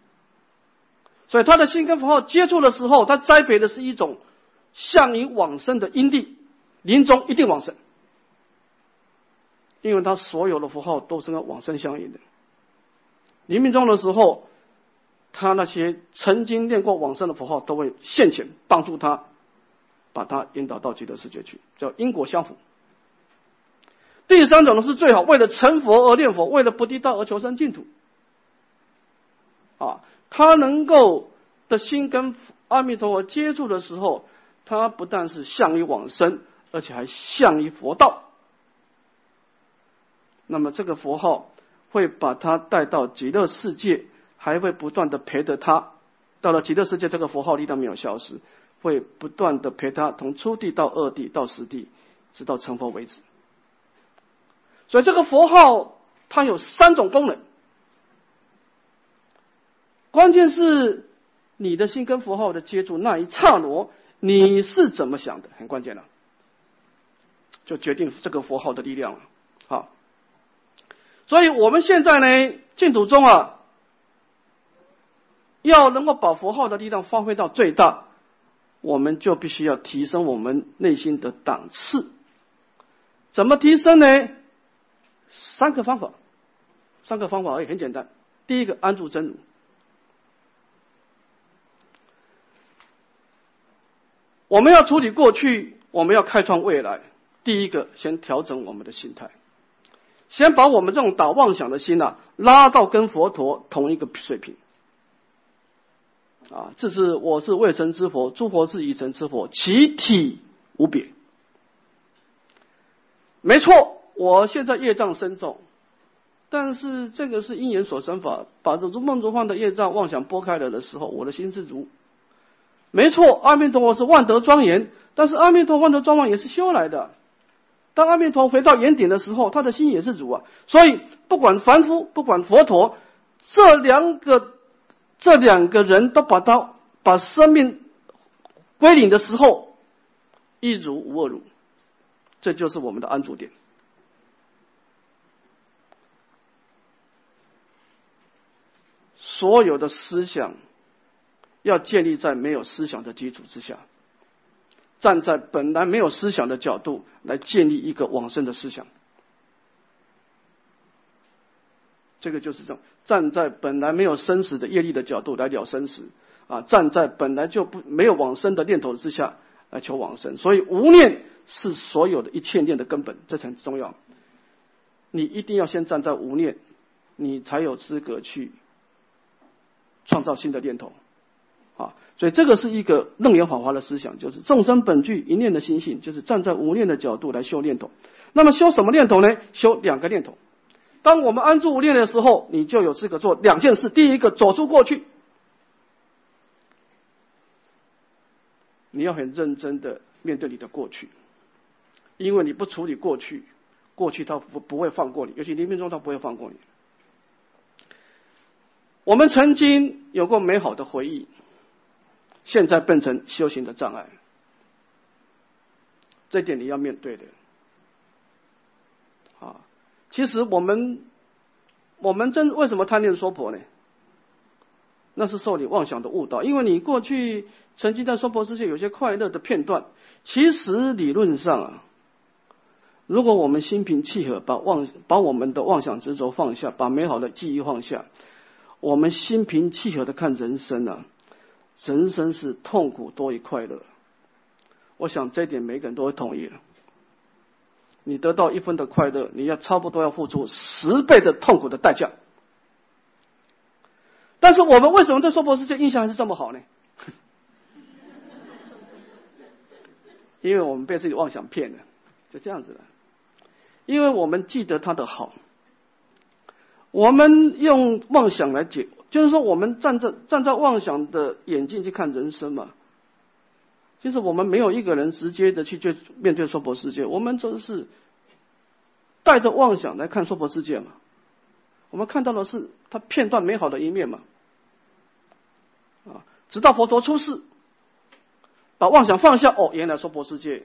所以他的心跟符号接触的时候，他栽培的是一种向你往生的因地，临终一定往生。因为他所有的符号都是跟往生相应的。临命终的时候，他那些曾经念过往生的符号都会现前帮助他，把他引导到极乐世界去，叫因果相符。第三种呢是最好，为了成佛而念佛，为了不地道而求生净土。啊，他能够的心跟阿弥陀佛接触的时候，他不但是向于往生，而且还向于佛道。那么这个佛号会把他带到极乐世界，还会不断的陪着他。到了极乐世界，这个佛号力量没有消失，会不断的陪他从初地到二地到十地，直到成佛为止。所以这个佛号它有三种功能，关键是你的心跟佛号的接触那一刹那，你是怎么想的，很关键了，就决定这个佛号的力量了。好，所以我们现在呢，净土中啊，要能够把佛号的力量发挥到最大，我们就必须要提升我们内心的档次。怎么提升呢？三个方法，三个方法而已，很简单。第一个，安住真如。我们要处理过去，我们要开创未来。第一个，先调整我们的心态，先把我们这种打妄想的心呐，拉到跟佛陀同一个水平。啊，这是我是未成之佛，诸佛是已成之佛，其体无别。没错。我现在业障深重，但是这个是因缘所生法，把这种梦中幻的业障妄想拨开了的时候，我的心是如。没错，阿弥陀佛是万德庄严，但是阿弥陀万德庄严也是修来的。当阿弥陀回到原点的时候，他的心也是如啊。所以不管凡夫，不管佛陀，这两个这两个人都把他把生命归零的时候，一如无二如，这就是我们的安住点。所有的思想要建立在没有思想的基础之下，站在本来没有思想的角度来建立一个往生的思想。这个就是这种站在本来没有生死的业力的角度来了生死啊，站在本来就不没有往生的念头之下来求往生。所以无念是所有的一切念的根本，这很重要。你一定要先站在无念，你才有资格去。创造新的念头，啊，所以这个是一个楞严法华的思想，就是众生本具一念的心性，就是站在无念的角度来修念头。那么修什么念头呢？修两个念头。当我们安住无念的时候，你就有资格做两件事。第一个，走出过去，你要很认真的面对你的过去，因为你不处理过去，过去他不不会放过你，尤其临命中他不会放过你。我们曾经有过美好的回忆，现在变成修行的障碍，这点你要面对的。啊，其实我们我们真为什么贪恋娑婆呢？那是受你妄想的误导，因为你过去曾经在娑婆世界有些快乐的片段。其实理论上啊，如果我们心平气和，把妄把我们的妄想执着放下，把美好的记忆放下。我们心平气和的看人生啊，人生是痛苦多于快乐。我想这点每个人都会同意了。你得到一分的快乐，你要差不多要付出十倍的痛苦的代价。但是我们为什么对娑婆世界印象还是这么好呢？因为我们被自己妄想骗了，就这样子的。因为我们记得他的好。我们用妄想来解，就是说，我们站在站在妄想的眼镜去看人生嘛。其实我们没有一个人直接的去去面对娑婆世界，我们都是带着妄想来看娑婆世界嘛。我们看到的是他片段美好的一面嘛。啊，直到佛陀出世，把妄想放下，哦，原来娑婆世界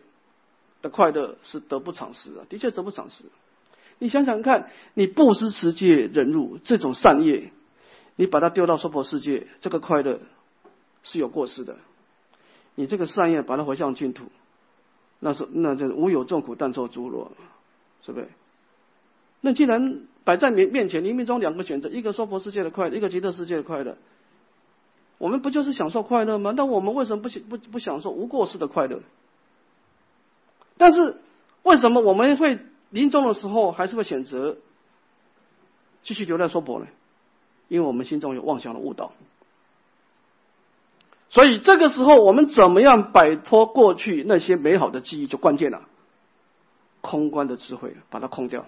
的快乐是得不偿失啊，的确得不偿失。你想想看，你布施持戒忍辱这种善业，你把它丢到娑婆世界，这个快乐是有过失的。你这个善业把它回向净土，那是那就无有众苦但受诸乐，是不是？那既然摆在面面前，冥冥中两个选择，一个娑婆世界的快乐，一个极乐世界的快乐，我们不就是享受快乐吗？那我们为什么不不不享受无过失的快乐？但是为什么我们会临终的时候还是会选择继续留在娑婆呢？因为我们心中有妄想的误导。所以这个时候，我们怎么样摆脱过去那些美好的记忆，就关键了。空观的智慧，把它空掉。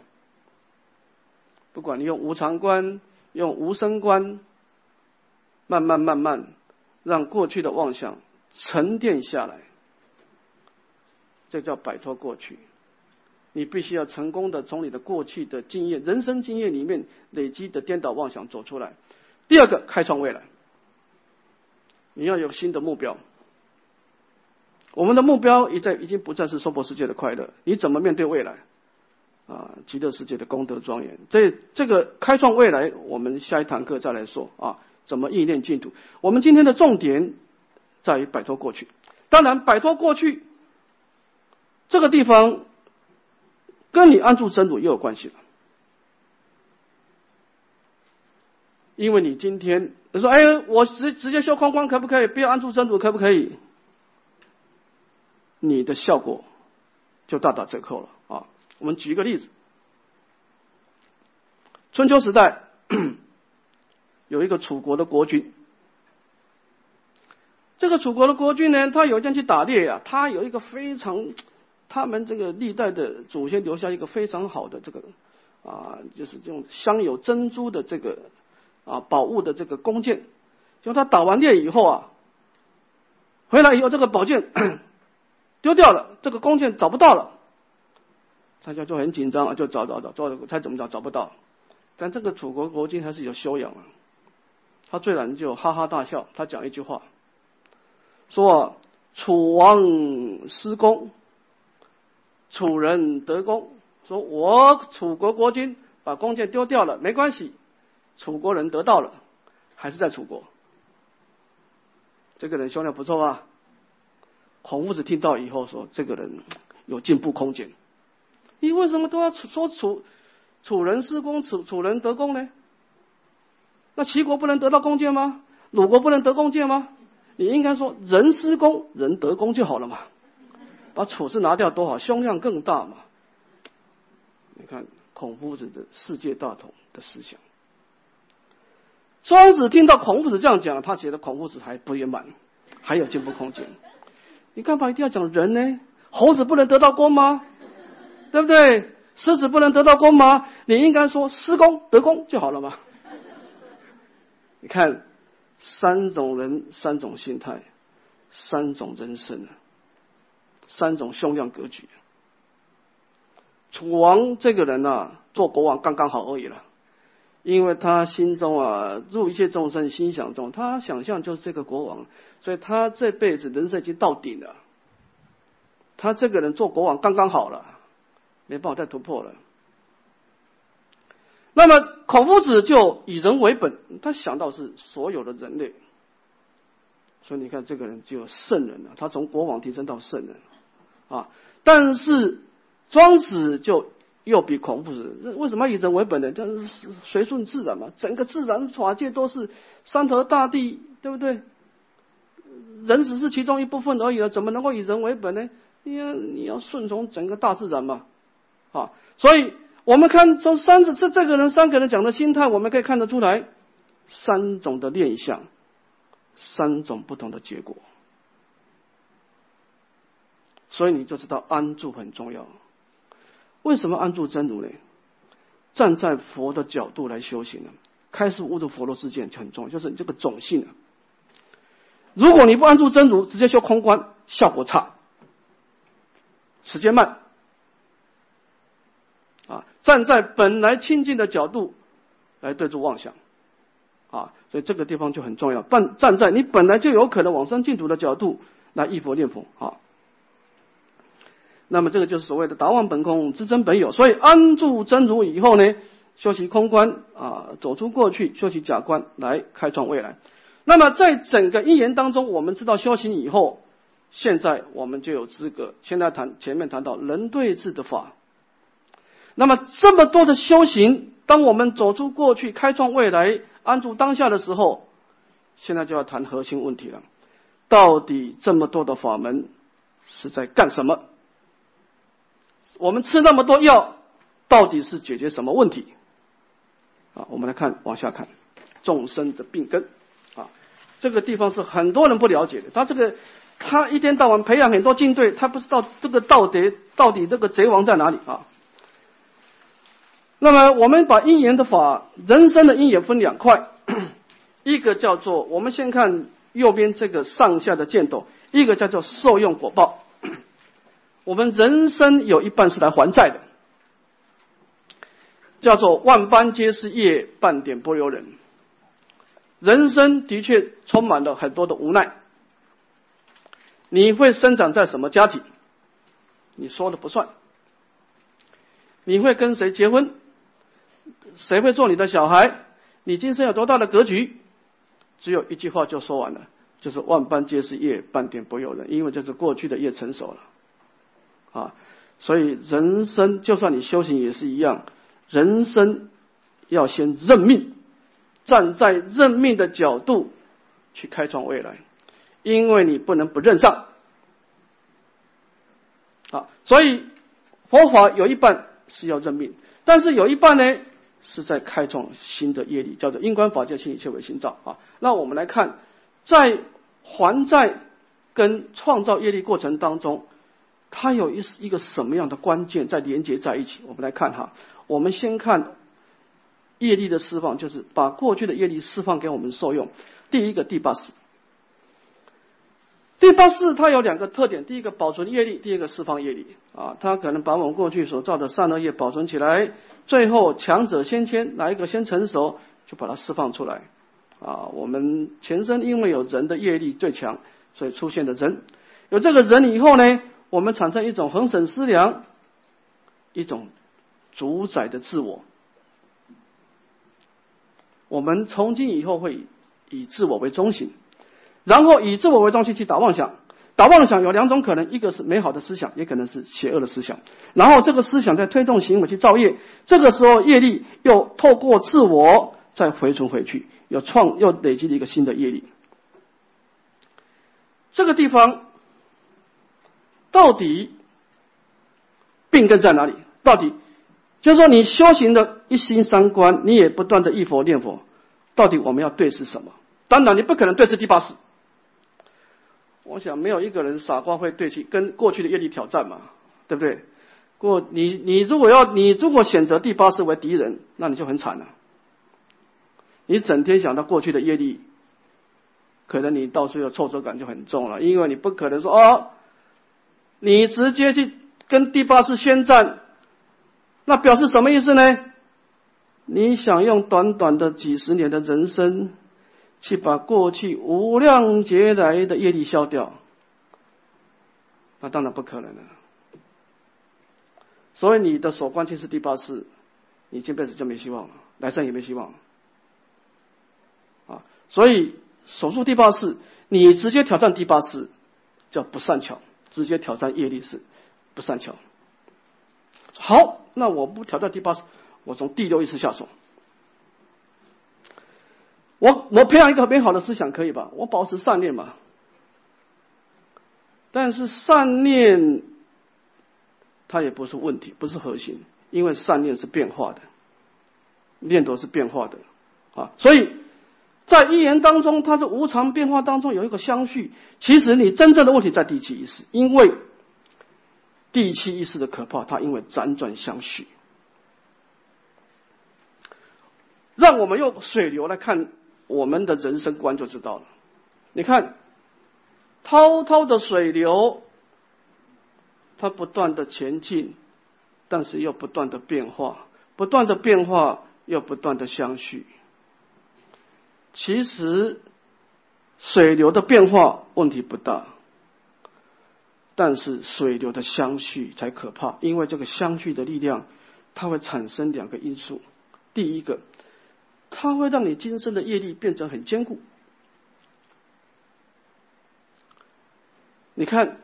不管你用无常观，用无声观，慢慢慢慢，让过去的妄想沉淀下来，这叫摆脱过去。你必须要成功的从你的过去的经验、人生经验里面累积的颠倒妄想走出来。第二个，开创未来。你要有新的目标。我们的目标已在已经不再是娑婆世界的快乐，你怎么面对未来？啊，极乐世界的功德庄严。这这个开创未来，我们下一堂课再来说啊，怎么意念净土？我们今天的重点在于摆脱过去。当然，摆脱过去这个地方跟你安住真主又有关系了，因为你今天。你说：“哎，我直直接修空观可不可以？不要安住真主可不可以？”你的效果就大打折扣了啊！我们举一个例子：春秋时代 有一个楚国的国君，这个楚国的国君呢，他有一天去打猎呀，他有一个非常他们这个历代的祖先留下一个非常好的这个啊，就是这种镶有珍珠的这个。啊，宝物的这个弓箭，就他打完猎以后啊，回来以后这个宝剑 丢掉了，这个弓箭找不到了，大家就很紧张啊，就找找找找，猜怎么找找不到。但这个楚国国君还是有修养啊，他最然就哈哈大笑，他讲一句话，说楚王失功，楚人得功，说我楚国国君把弓箭丢掉了，没关系。楚国人得到了，还是在楚国。这个人修养不错啊？孔夫子听到以后说：“这个人有进步空间。”你为什么都要说楚楚人失功，楚楚人得功呢？那齐国不能得到弓箭吗？鲁国不能得弓箭吗？你应该说人失功，人得功就好了嘛。把楚字拿掉多好，胸量更大嘛。你看孔夫子的世界大同的思想。庄子听到孔夫子这样讲，他觉得孔夫子还不圆满，还有进步空间。你干嘛一定要讲人呢？猴子不能得到功吗？对不对？狮子不能得到功吗？你应该说施功得功就好了嘛。你看，三种人，三种心态，三种人生，三种胸量格局。楚王这个人啊，做国王刚刚好而已了。因为他心中啊，入一切众生心想中，他想象就是这个国王，所以他这辈子人生已经到顶了。他这个人做国王刚刚好了，没办法再突破了。那么孔夫子就以人为本，他想到是所有的人类，所以你看这个人就圣人了，他从国王提升到圣人啊。但是庄子就。又比孔夫子，为什么以人为本呢？就是随顺自然嘛，整个自然法界都是山河大地，对不对？人只是其中一部分而已了，怎么能够以人为本呢？你要你要顺从整个大自然嘛，啊！所以我们看从三子这这个人三个人讲的心态，我们可以看得出来三种的念想，三种不同的结果，所以你就知道安住很重要。为什么安住真如呢？站在佛的角度来修行呢？开始悟的佛罗之见很重要，就是你这个种性啊。如果你不安住真如，直接修空观，效果差，时间慢。啊，站在本来清净的角度来对住妄想，啊，所以这个地方就很重要。站站在你本来就有可能往生净土的角度来忆佛念佛，啊。那么这个就是所谓的达妄本空，知真本有。所以安住真如以后呢，修习空观啊，走出过去，修习假观来开创未来。那么在整个一言当中，我们知道修行以后，现在我们就有资格。现在谈前面谈到人对治的法，那么这么多的修行，当我们走出过去，开创未来，安住当下的时候，现在就要谈核心问题了：到底这么多的法门是在干什么？我们吃那么多药，到底是解决什么问题？啊，我们来看，往下看，众生的病根啊，这个地方是很多人不了解的。他这个，他一天到晚培养很多军队，他不知道这个道德到底这个贼王在哪里啊？那么，我们把因缘的法，人生的因缘分两块，一个叫做我们先看右边这个上下的箭斗，一个叫做受用果报。我们人生有一半是来还债的，叫做万般皆是业，半点不由人。人生的确充满了很多的无奈。你会生长在什么家庭？你说了不算。你会跟谁结婚？谁会做你的小孩？你今生有多大的格局？只有一句话就说完了，就是万般皆是业，半点不由人。因为就是过去的业成熟了，啊，所以人生就算你修行也是一样，人生要先认命，站在认命的角度去开创未来，因为你不能不认上，啊，所以佛法有一半是要认命，但是有一半呢？是在开创新的业力，叫做因观法界心理切为心造啊。那我们来看，在还债跟创造业力过程当中，它有一一个什么样的关键在连接在一起？我们来看哈。我们先看业力的释放，就是把过去的业力释放给我们受用。第一个第八式，第八式它有两个特点：第一个保存业力，第二个释放业力啊。它可能把我们过去所造的善恶业保存起来。最后强者先迁，哪一个先成熟，就把它释放出来。啊，我们前身因为有人的业力最强，所以出现的人。有这个人以后呢，我们产生一种恒审思量，一种主宰的自我。我们从今以后会以自我为中心，然后以自我为中心去打妄想。打妄想有两种可能，一个是美好的思想，也可能是邪恶的思想。然后这个思想在推动行为去造业，这个时候业力又透过自我再回存回去，又创又累积了一个新的业力。这个地方到底病根在哪里？到底就是说你修行的一心三观，你也不断的忆佛念佛，到底我们要对视什么？当然你不可能对视第八识。我想没有一个人傻瓜会对去跟过去的业力挑战嘛，对不对？过你你如果要你如果选择第八识为敌人，那你就很惨了。你整天想到过去的业力，可能你到时候挫折感就很重了，因为你不可能说哦，你直接去跟第八世宣战，那表示什么意思呢？你想用短短的几十年的人生。去把过去无量劫来的业力消掉，那当然不可能了。所以你的所关键是第八世，你这辈子就没希望了，来生也没希望。啊，所以守住第八世，你直接挑战第八世叫不善巧，直接挑战业力是不善巧。好，那我不挑战第八世，我从第六意识下手。我我培养一个美好的思想可以吧？我保持善念嘛。但是善念它也不是问题，不是核心，因为善念是变化的，念头是变化的啊。所以在一言当中，它的无常变化当中有一个相续。其实你真正的问题在第七意识，因为第七意识的可怕，它因为辗转相续。让我们用水流来看。我们的人生观就知道了。你看，滔滔的水流，它不断的前进，但是又不断的变化，不断的变化又不断的相续。其实，水流的变化问题不大，但是水流的相续才可怕，因为这个相续的力量，它会产生两个因素。第一个。它会让你今生的业力变成很坚固。你看，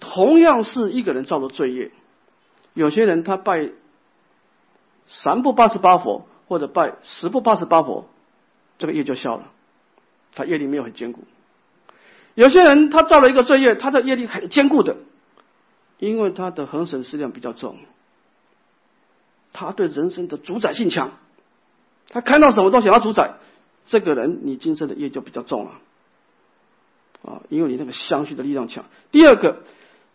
同样是一个人造的罪业，有些人他拜三部八十八佛或者拜十部八十八佛，这个业就消了，他业力没有很坚固。有些人他造了一个罪业，他的业力很坚固的，因为他的恒审思量比较重，他对人生的主宰性强，他看到什么都想要主宰，这个人你今生的业就比较重了，啊，因为你那个相续的力量强。第二个，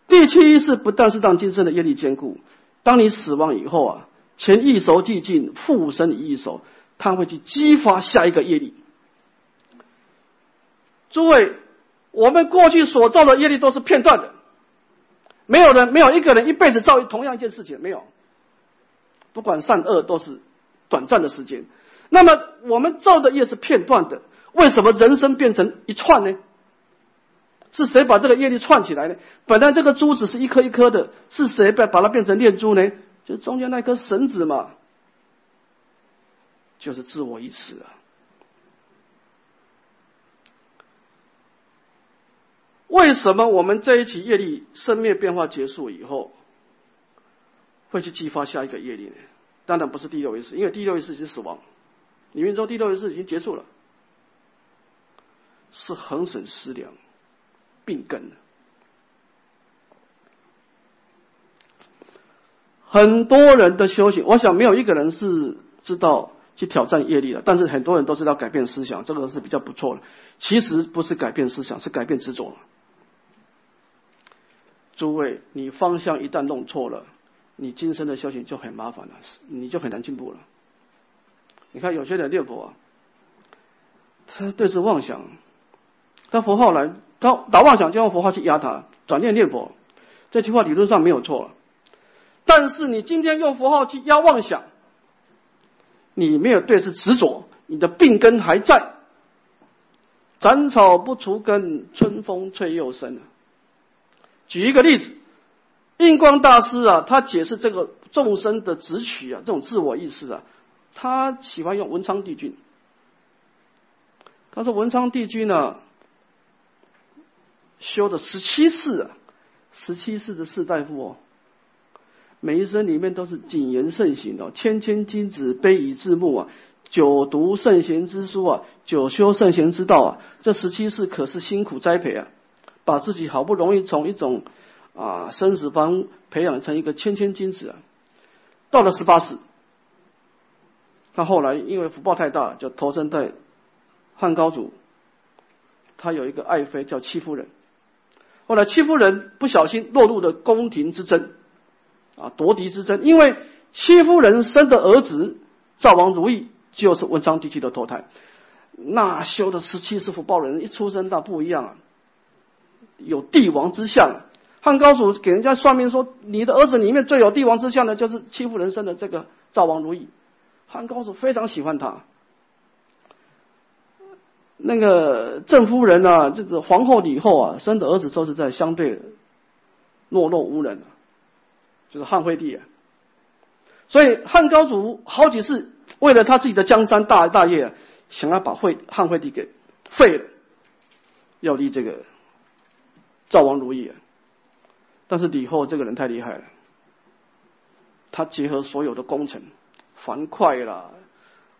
第七意识不但是让今生的业力坚固，当你死亡以后啊，前一熟寂尽，复生一熟，他会去激发下一个业力。诸位。我们过去所造的业力都是片段的，没有人没有一个人一辈子造同样一件事情，没有，不管善恶都是短暂的时间。那么我们造的业是片段的，为什么人生变成一串呢？是谁把这个业力串起来呢？本来这个珠子是一颗一颗的，是谁把把它变成念珠呢？就中间那颗绳子嘛，就是自我意识啊。为什么我们这一起业力生灭变化结束以后，会去激发下一个业力呢？当然不是第六意识，因为第六意识已经死亡，你们说第六意识已经结束了，是恒审思量病根很多人的修行，我想没有一个人是知道去挑战业力了，但是很多人都知道改变思想，这个是比较不错的。其实不是改变思想，是改变执着。诸位，你方向一旦弄错了，你今生的修行就很麻烦了，你就很难进步了。你看有些人念佛啊，他对着妄想，他佛号来，他打妄想就用佛号去压他，转念念佛，这句话理论上没有错。但是你今天用佛号去压妄想，你没有对是执着，你的病根还在。斩草不除根，春风吹又生举一个例子，印光大师啊，他解释这个众生的执取啊，这种自我意识啊，他喜欢用文昌帝君。他说文昌帝君呢，修的十七世啊，十七世的士大夫哦，每一生里面都是谨言慎行哦，谦谦君子，卑以自牧啊，久读圣贤之书啊，久修圣贤之道啊，这十七世可是辛苦栽培啊。把自己好不容易从一种啊生死方培养成一个谦谦君子啊，到了十八世，他后来因为福报太大，就投身在汉高祖，他有一个爱妃叫戚夫人，后来戚夫人不小心落入了宫廷之争啊夺嫡之争，因为戚夫人生的儿子赵王如意就是文昌帝君的投胎，那修的十七世福报人一出生那不一样啊。有帝王之相，汉高祖给人家算命说，你的儿子里面最有帝王之相的，就是戚夫人生的这个赵王如意。汉高祖非常喜欢他。那个郑夫人啊，就是皇后李后啊，生的儿子都是在相对懦弱无能，就是汉惠帝啊。所以汉高祖好几次为了他自己的江山大大业，想要把惠汉惠帝给废了，要立这个。赵王如意，但是李后这个人太厉害了，他结合所有的功臣，樊哙啦，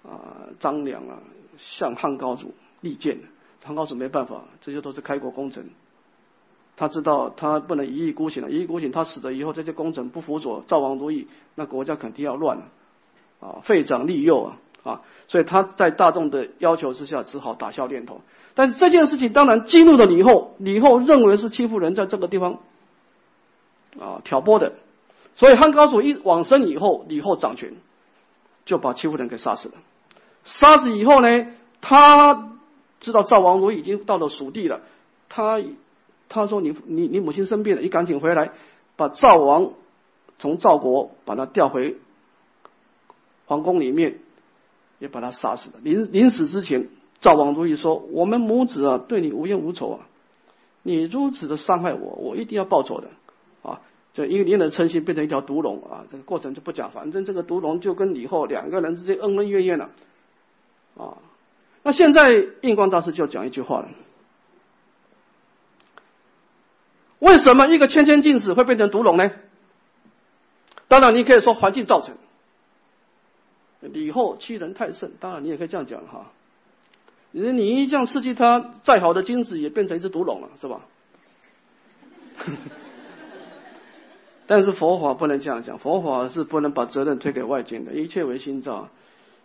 啊张良啊，向汉高祖力荐，汉高祖没办法，这些都是开国功臣，他知道他不能一意孤行了，一意孤行他死了以后，这些功臣不辅佐赵王如意，那国家肯定要乱了，啊废长立幼啊。啊，所以他在大众的要求之下，只好打消念头。但是这件事情当然激怒了李后，李后认为是戚夫人在这个地方啊挑拨的，所以汉高祖一往生以后，李后掌权，就把戚夫人给杀死了。杀死以后呢，他知道赵王如意已经到了蜀地了，他他说你你你母亲生病了，你赶紧回来，把赵王从赵国把他调回皇宫里面。也把他杀死了。临临死之前，赵王如意说：“我们母子啊，对你无冤无仇啊，你如此的伤害我，我一定要报仇的。”啊，就因为你的嗔心变成一条毒龙啊，这个过程就不讲。反正这个毒龙就跟李后两个人之间恩恩怨怨了。啊，那现在印光大师就讲一句话了：为什么一个谦谦君子会变成毒龙呢？当然，你可以说环境造成。礼后欺人太甚，当然你也可以这样讲哈。你你一这样刺激他，再好的精子也变成一只毒龙了，是吧？但是佛法不能这样讲，佛法是不能把责任推给外界的，一切为心造。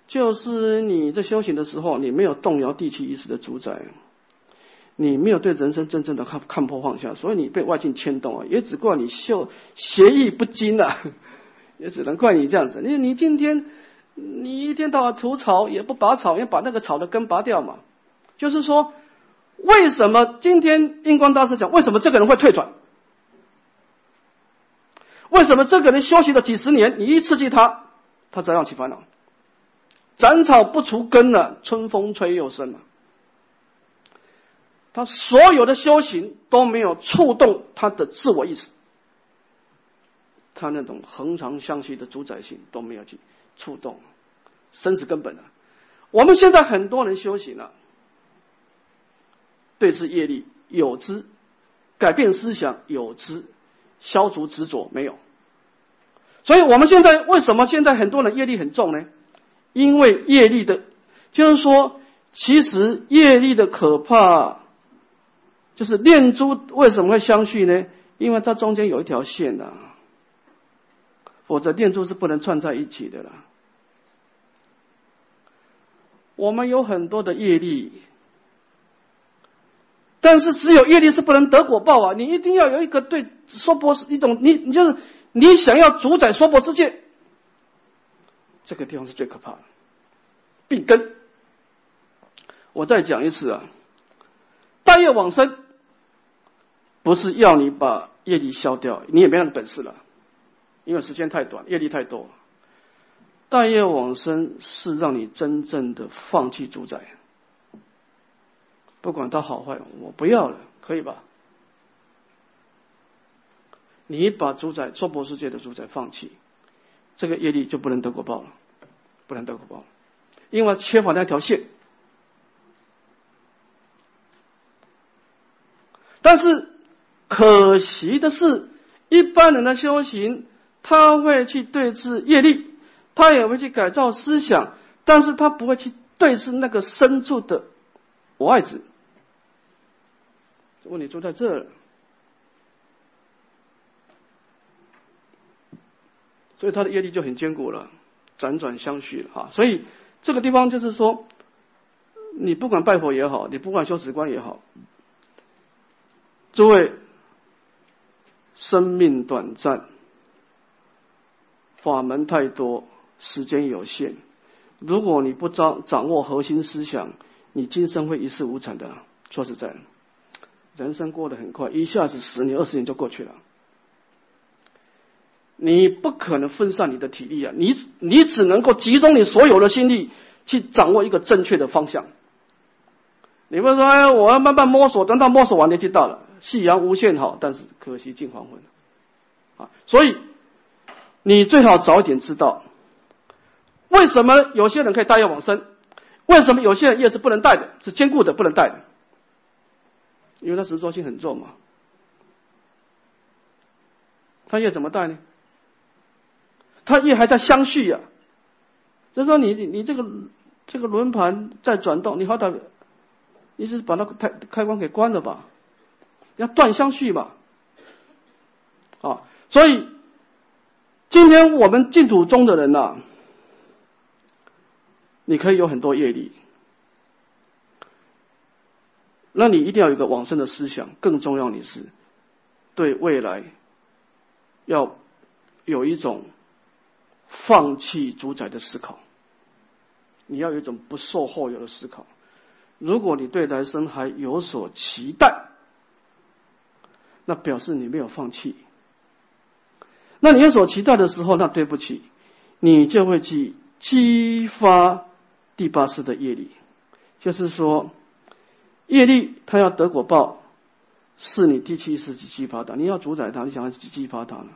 就是你在修行的时候，你没有动摇地气意识的主宰，你没有对人生真正的看看破放下，所以你被外境牵动啊，也只怪你修邪意不精啊，也只能怪你这样子。你你今天你一天到晚除草，也不拔草，要把那个草的根拔掉嘛。就是说，为什么今天印光大师讲，为什么这个人会退转？为什么这个人修行了几十年，你一刺激他，他照样起烦恼？斩草不除根了，春风吹又生了。他所有的修行都没有触动他的自我意识，他那种恒常相续的主宰性都没有去触动，生死根本啊！我们现在很多人修行了，对治业力有之，改变思想有之。消除执着没有，所以我们现在为什么现在很多人业力很重呢？因为业力的，就是说，其实业力的可怕，就是念珠为什么会相续呢？因为它中间有一条线的，否则念珠是不能串在一起的了。我们有很多的业力。但是只有业力是不能得果报啊！你一定要有一个对娑婆世一种，你你就是你想要主宰娑婆世界，这个地方是最可怕的，病根。我再讲一次啊，大业往生不是要你把业力消掉，你也没那本事了，因为时间太短，业力太多。大业往生是让你真正的放弃主宰。不管它好坏，我不要了，可以吧？你把主宰娑婆世界的主宰放弃，这个业力就不能得果报了，不能得果报，因为缺乏那条线。但是可惜的是，一般人的修行，他会去对治业力，他也会去改造思想，但是他不会去对治那个深处的我爱子。问题就在这儿，所以他的业力就很坚固了，辗转相续哈。所以这个地方就是说，你不管拜佛也好，你不管修止观也好，诸位，生命短暂，法门太多，时间有限。如果你不掌掌握核心思想，你今生会一事无成的。说实在。人生过得很快，一下子十年、二十年就过去了。你不可能分散你的体力啊！你你只能够集中你所有的心力去掌握一个正确的方向。你不说，哎，我要慢慢摸索，等到摸索完年纪到了，夕阳无限好，但是可惜近黄昏啊！所以你最好早点知道，为什么有些人可以大业往生，为什么有些人业是不能带的，是坚固的，不能带的。因为他执着性很重嘛，他业怎么带呢？他业还在相续呀，就说你你这个这个轮盘在转动，你好歹你是把那个开开关给关了吧？要断相续嘛，啊，所以今天我们净土中的人呐，你可以有很多业力。那你一定要有个往生的思想，更重要你是对未来要有一种放弃主宰的思考，你要有一种不受后有的思考。如果你对来生还有所期待，那表示你没有放弃。那你有所期待的时候，那对不起，你就会去激发第八世的业力，就是说。业力，他要得果报，是你第七世去激发的。你要主宰他，你想要去激发他呢？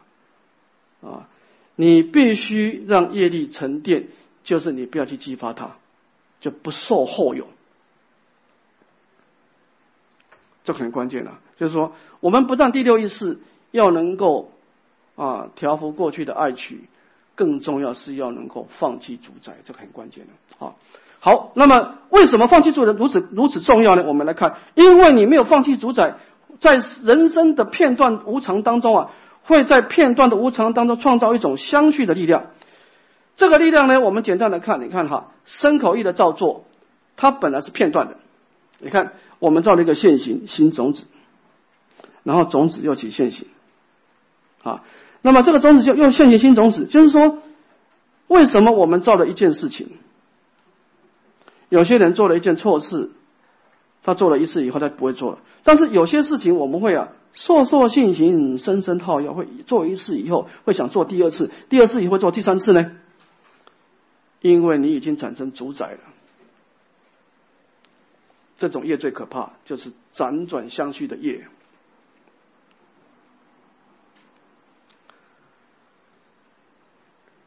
啊，你必须让业力沉淀，就是你不要去激发它，就不受后有。这很关键了，就是说，我们不但第六意识要能够啊调伏过去的爱取，更重要是要能够放弃主宰，这个很关键的啊。好，那么为什么放弃主宰如此如此重要呢？我们来看，因为你没有放弃主宰，在人生的片段无常当中啊，会在片段的无常当中创造一种相续的力量。这个力量呢，我们简单的看，你看哈，身口意的造作，它本来是片段的。你看，我们造了一个现行新种子，然后种子又起现行，啊，那么这个种子就用现行新种子，就是说，为什么我们造了一件事情？有些人做了一件错事，他做了一次以后，他不会做了。但是有些事情我们会啊，烁烁信行，深深套要会做一次以后，会想做第二次，第二次以后做第三次呢？因为你已经产生主宰了。这种业最可怕，就是辗转相续的业。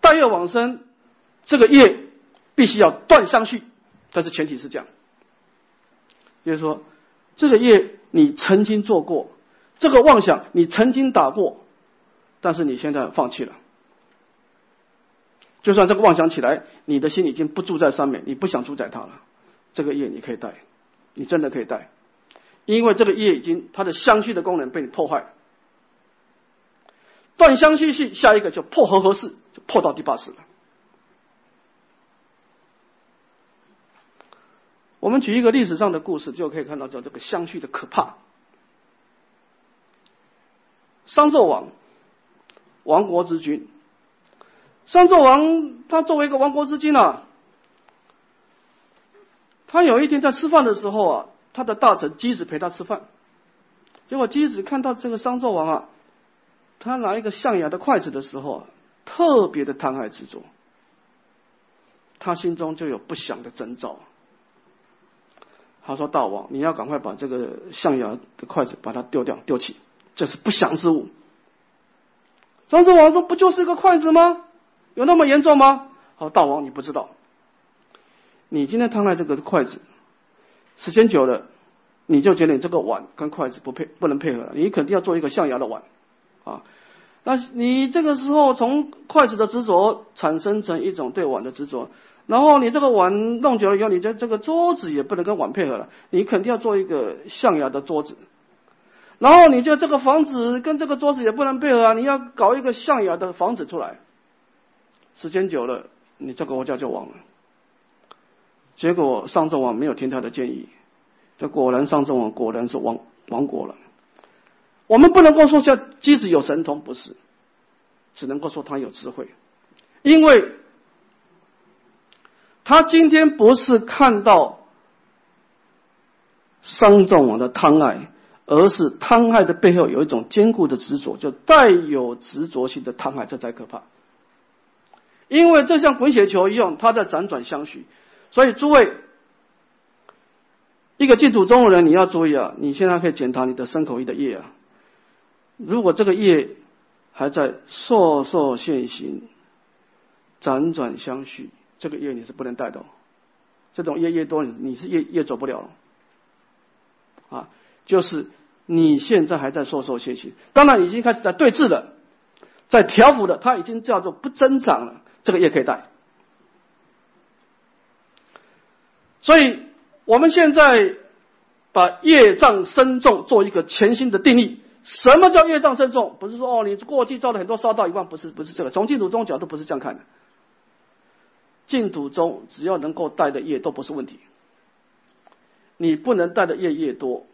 大业往生，这个业必须要断相续。但是前提是这样，就是说，这个业你曾经做过，这个妄想你曾经打过，但是你现在放弃了。就算这个妄想起来，你的心已经不住在上面，你不想主宰它了，这个业你可以带，你真的可以带，因为这个业已经它的相续的功能被你破坏，断相续系，下一个就破和合式，就破到第八世了。我们举一个历史上的故事，就可以看到叫这个相续的可怕。商纣王，亡国之君。商纣王他作为一个亡国之君啊，他有一天在吃饭的时候啊，他的大臣箕子陪他吃饭，结果箕子看到这个商纣王啊，他拿一个象牙的筷子的时候啊，特别的贪爱执着，他心中就有不祥的征兆。他说：“大王，你要赶快把这个象牙的筷子把它丢掉，丢弃，这是不祥之物。”商纣王说：“不就是一个筷子吗？有那么严重吗？”好，大王你不知道，你今天贪爱这个筷子，时间久了，你就觉得你这个碗跟筷子不配，不能配合了，你肯定要做一个象牙的碗啊。那你这个时候从筷子的执着产生成一种对碗的执着。然后你这个碗弄久了以后，你这这个桌子也不能跟碗配合了，你肯定要做一个象牙的桌子。然后你就这个房子跟这个桌子也不能配合啊，你要搞一个象牙的房子出来。时间久了，你这个国家就亡了。结果上纣王没有听他的建议，这果然上纣王果然是亡亡国了。我们不能够说像即使有神通不是，只能够说他有智慧，因为。他今天不是看到商纣王的贪爱，而是贪爱的背后有一种坚固的执着，就带有执着性的贪爱，这才可怕。因为这像滚雪球一样，它在辗转相续。所以诸位，一个净土中的人，你要注意啊！你现在可以检查你的身口意的业啊。如果这个业还在烁烁现行，辗转相续。这个业你是不能带的，这种业越多，你是越越走不了啊！就是你现在还在说说学习，当然已经开始在对峙了，在调伏的，它已经叫做不增长了，这个业可以带。所以我们现在把业障深重做一个全新的定义。什么叫业障深重？不是说哦，你过去造了很多烧道一万，不是不是这个，从净土宗角度不是这样看的。净土中，只要能够带的业都不是问题。你不能带的业越多，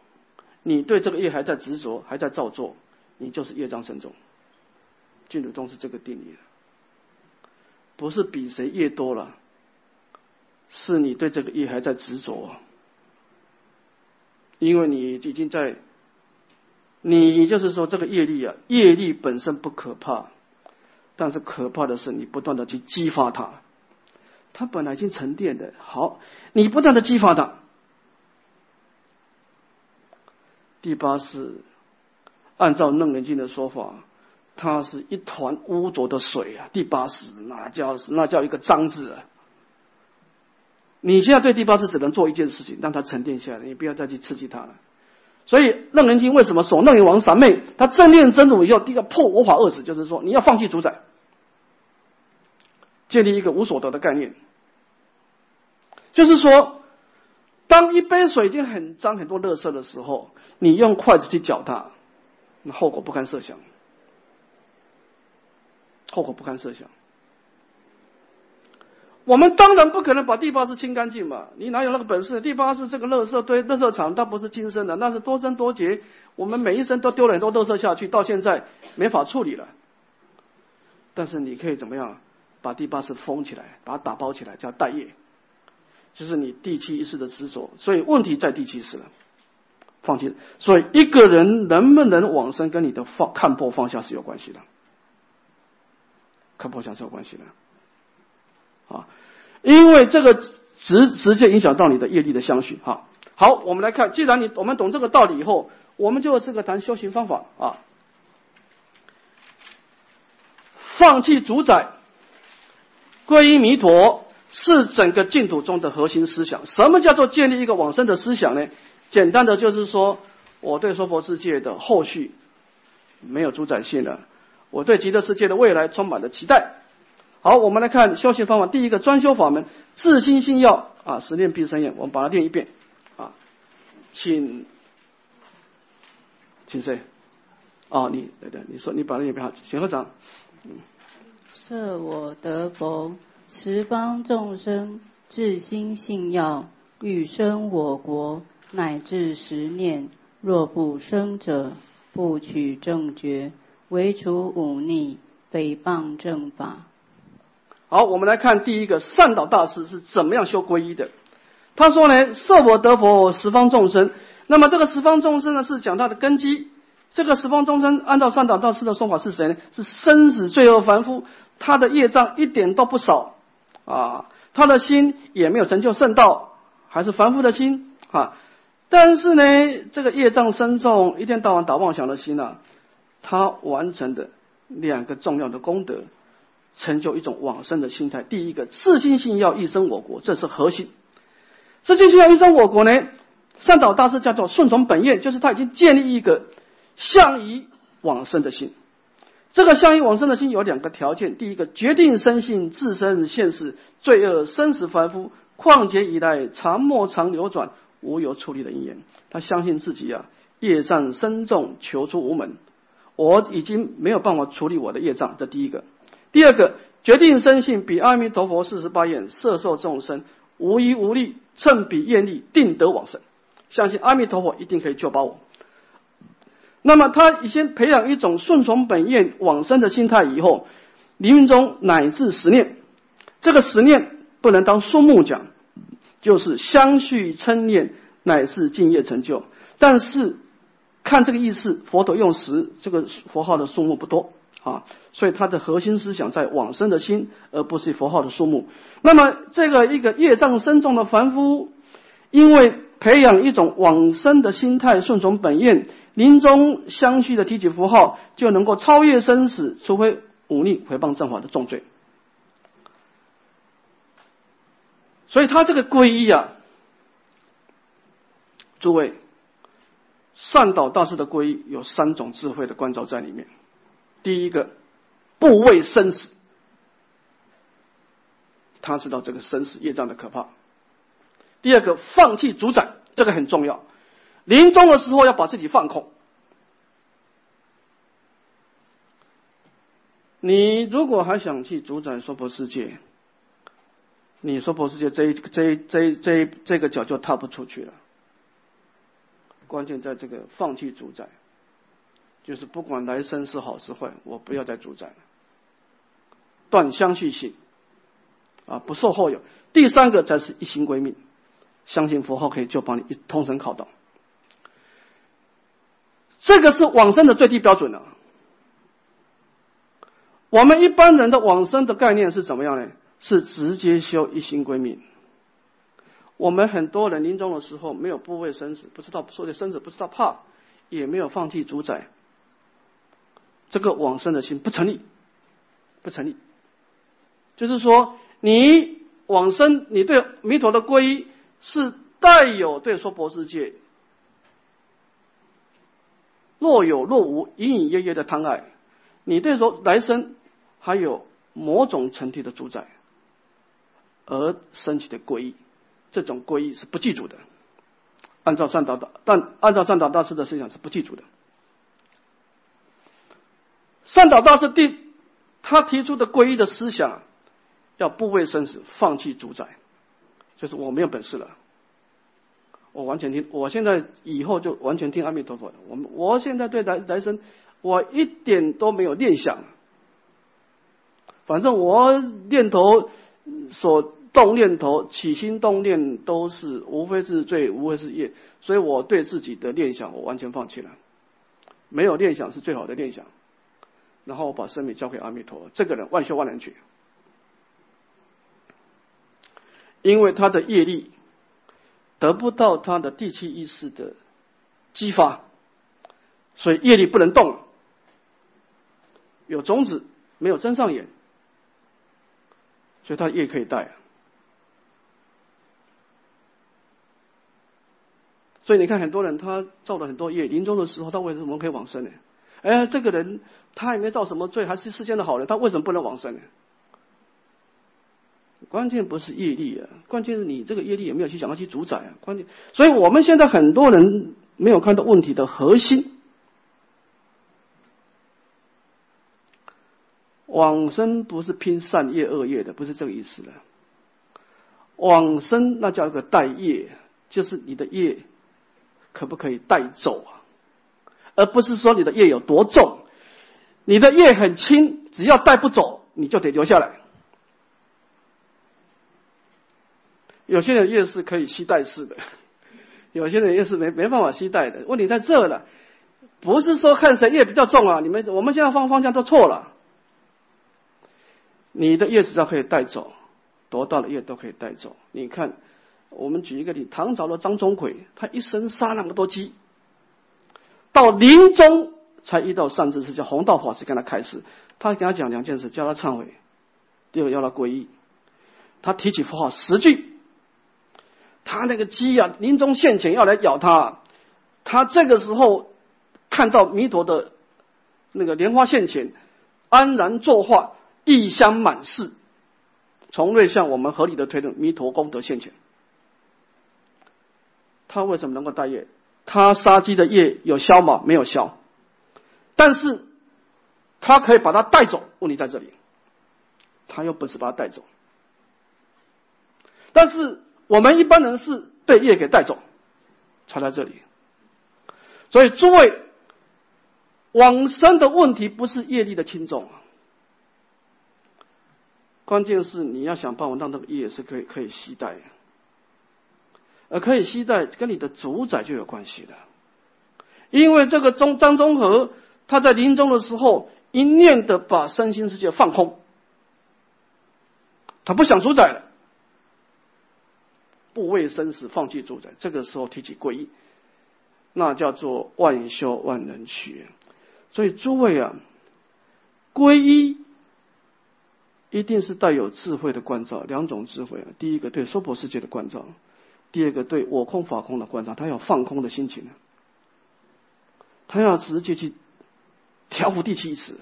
你对这个业还在执着，还在造作，你就是业障深重。净土中是这个定义不是比谁业多了，是你对这个业还在执着，因为你已经在，你就是说这个业力啊，业力本身不可怕，但是可怕的是你不断的去激发它。它本来已经沉淀的好，你不断的激发它。第八是按照楞严经的说法，它是一团污浊的水啊。第八是那叫那叫一个脏字啊。你现在对第八识只能做一件事情，让它沉淀下来，你不要再去刺激它了。所以楞严经为什么说楞严王三昧？他正念真如以后，第一个破无法二死，就是说你要放弃主宰。建立一个无所得的概念，就是说，当一杯水已经很脏、很多垃圾的时候，你用筷子去搅它，那后果不堪设想，后果不堪设想。我们当然不可能把第八世清干净嘛，你哪有那个本事？第八世这个垃圾堆、垃圾场，它不是今生的，那是多生多劫。我们每一生都丢了很多垃圾下去，到现在没法处理了。但是你可以怎么样？把第八世封起来，把它打包起来，叫待业，就是你第七意识的执着。所以问题在第七世了，放弃。所以一个人能不能往生，跟你的放看破放下是有关系的，看破相是有关系的。啊，因为这个直直接影响到你的业力的相续。哈，好，我们来看，既然你我们懂这个道理以后，我们就这个谈修行方法啊，放弃主宰。皈依弥陀是整个净土中的核心思想。什么叫做建立一个往生的思想呢？简单的就是说，我对娑婆世界的后续没有主宰性了，我对极乐世界的未来充满了期待。好，我们来看修行方法。第一个专修法门，自心信要啊，十念必生厌。我们把它念一遍啊，请，请谁？哦，你对对，你说你把它念一遍好，请合掌。嗯。设我得佛，十方众生至心信要，欲生我国，乃至十念。若不生者，不取正觉，唯除忤逆，诽谤正法。好，我们来看第一个善导大师是怎么样修皈依的。他说呢，受我得佛，十方众生。那么这个十方众生呢，是讲他的根基。这个十方众生，按照善导大师的说法是谁呢？是生死罪恶凡夫。他的业障一点都不少啊，他的心也没有成就圣道，还是凡夫的心啊。但是呢，这个业障深重，一天到晚打妄想的心呢，他完成的两个重要的功德，成就一种往生的心态。第一个，自信心要一生我国，这是核心。自信心要一生我国呢，善导大师叫做顺从本愿，就是他已经建立一个向于往生的心。这个相应往生的心有两个条件：第一个，决定生信自身现世罪恶生死凡夫，况且以来常莫常流转，无有处理的因缘。他相信自己啊，业障深重，求出无门。我已经没有办法处理我的业障，这第一个。第二个，决定生信比阿弥陀佛四十八愿摄受众生，无依无力，趁彼愿力，定得往生。相信阿弥陀佛一定可以救拔我。那么他已经培养一种顺从本愿往生的心态以后，临命中乃至十念，这个十念不能当数目讲，就是相续称念乃至敬业成就。但是看这个意思，佛陀用十这个佛号的数目不多啊，所以他的核心思想在往生的心，而不是佛号的数目。那么这个一个业障深重的凡夫，因为培养一种往生的心态，顺从本愿。临终相续的提起符号，就能够超越生死，除非忤逆回谤正法的重罪。所以他这个皈依啊，诸位，善导大师的皈依有三种智慧的关照在里面。第一个，不畏生死，他知道这个生死业障的可怕。第二个，放弃主宰，这个很重要。临终的时候要把自己放空。你如果还想去主宰娑婆世界，你娑婆世界这一这一这一这一这个脚就踏不出去了。关键在这个放弃主宰，就是不管来生是好是坏，我不要再主宰了，断相续性啊，不受后有。第三个才是一心归命，相信佛号可以救帮你一通神考到。这个是往生的最低标准了。我们一般人的往生的概念是怎么样呢？是直接修一心归命。我们很多人临终的时候没有不畏生死，不知道说的生死不知道怕，也没有放弃主宰，这个往生的心不成立，不成立。就是说，你往生，你对弥陀的皈依是带有对娑婆世界。若有若无、隐隐约约的贪爱，你对说来生还有某种程度的主宰，而升起的皈依，这种皈依是不记住的。按照善导大，但按照善导大师的思想是不记住的。善导大师第他提出的皈依的思想，要不畏生死，放弃主宰，就是我没有本事了，我完全听，我现在以后就完全听阿弥陀佛的。我们我现在对来来生，我一点都没有念想，反正我念头所。动念头、起心动念都是无非是罪，无非是业，所以我对自己的念想我完全放弃了，没有念想是最好的念想。然后我把生命交给阿弥陀，这个人万修万能去，因为他的业力得不到他的第七意识的激发，所以业力不能动，有种子没有真上眼，所以他业可以带。所以你看，很多人他造了很多业，临终的时候他为什么可以往生呢？哎，这个人他也没造什么罪，还是世间的好人，他为什么不能往生呢？关键不是业力啊，关键是你这个业力有没有去想要去主宰啊？关键，所以我们现在很多人没有看到问题的核心，往生不是拼善业恶业的，不是这个意思了。往生那叫一个代业，就是你的业。可不可以带走啊？而不是说你的业有多重，你的业很轻，只要带不走，你就得留下来。有些人业是可以吸带式的，有些人业是没没办法吸带的。问题在这了，不是说看谁业比较重啊？你们我们现在方方向都错了。你的业只要可以带走，多大的业都可以带走。你看。我们举一个例，唐朝的张钟馗，他一生杀那么多鸡，到临终才遇到善知识，叫弘道法师跟他开示，他跟他讲两件事，叫他忏悔，第二要他皈依。他提起佛号十句，他那个鸡啊，临终现前要来咬他，他这个时候看到弥陀的那个莲花现前，安然作画，异香满室，从未向我们合理的推论，弥陀功德现前。他为什么能够带业？他杀鸡的业有消吗？没有消，但是他可以把它带走。问题在这里，他有本事把它带走。但是我们一般人是被业给带走，才在这里。所以诸位，往生的问题不是业力的轻重，关键是你要想办法让这个业是可以可以携带的。而可以期待跟你的主宰就有关系的，因为这个中张中和他在临终的时候一念的把身心世界放空，他不想主宰了，不畏生死，放弃主宰，这个时候提起皈依，那叫做万修万能去。所以诸位啊，皈依一定是带有智慧的关照，两种智慧啊，第一个对娑婆世界的关照。第二个对我空法空的观察，他要放空的心情，他要直接去调伏第七识，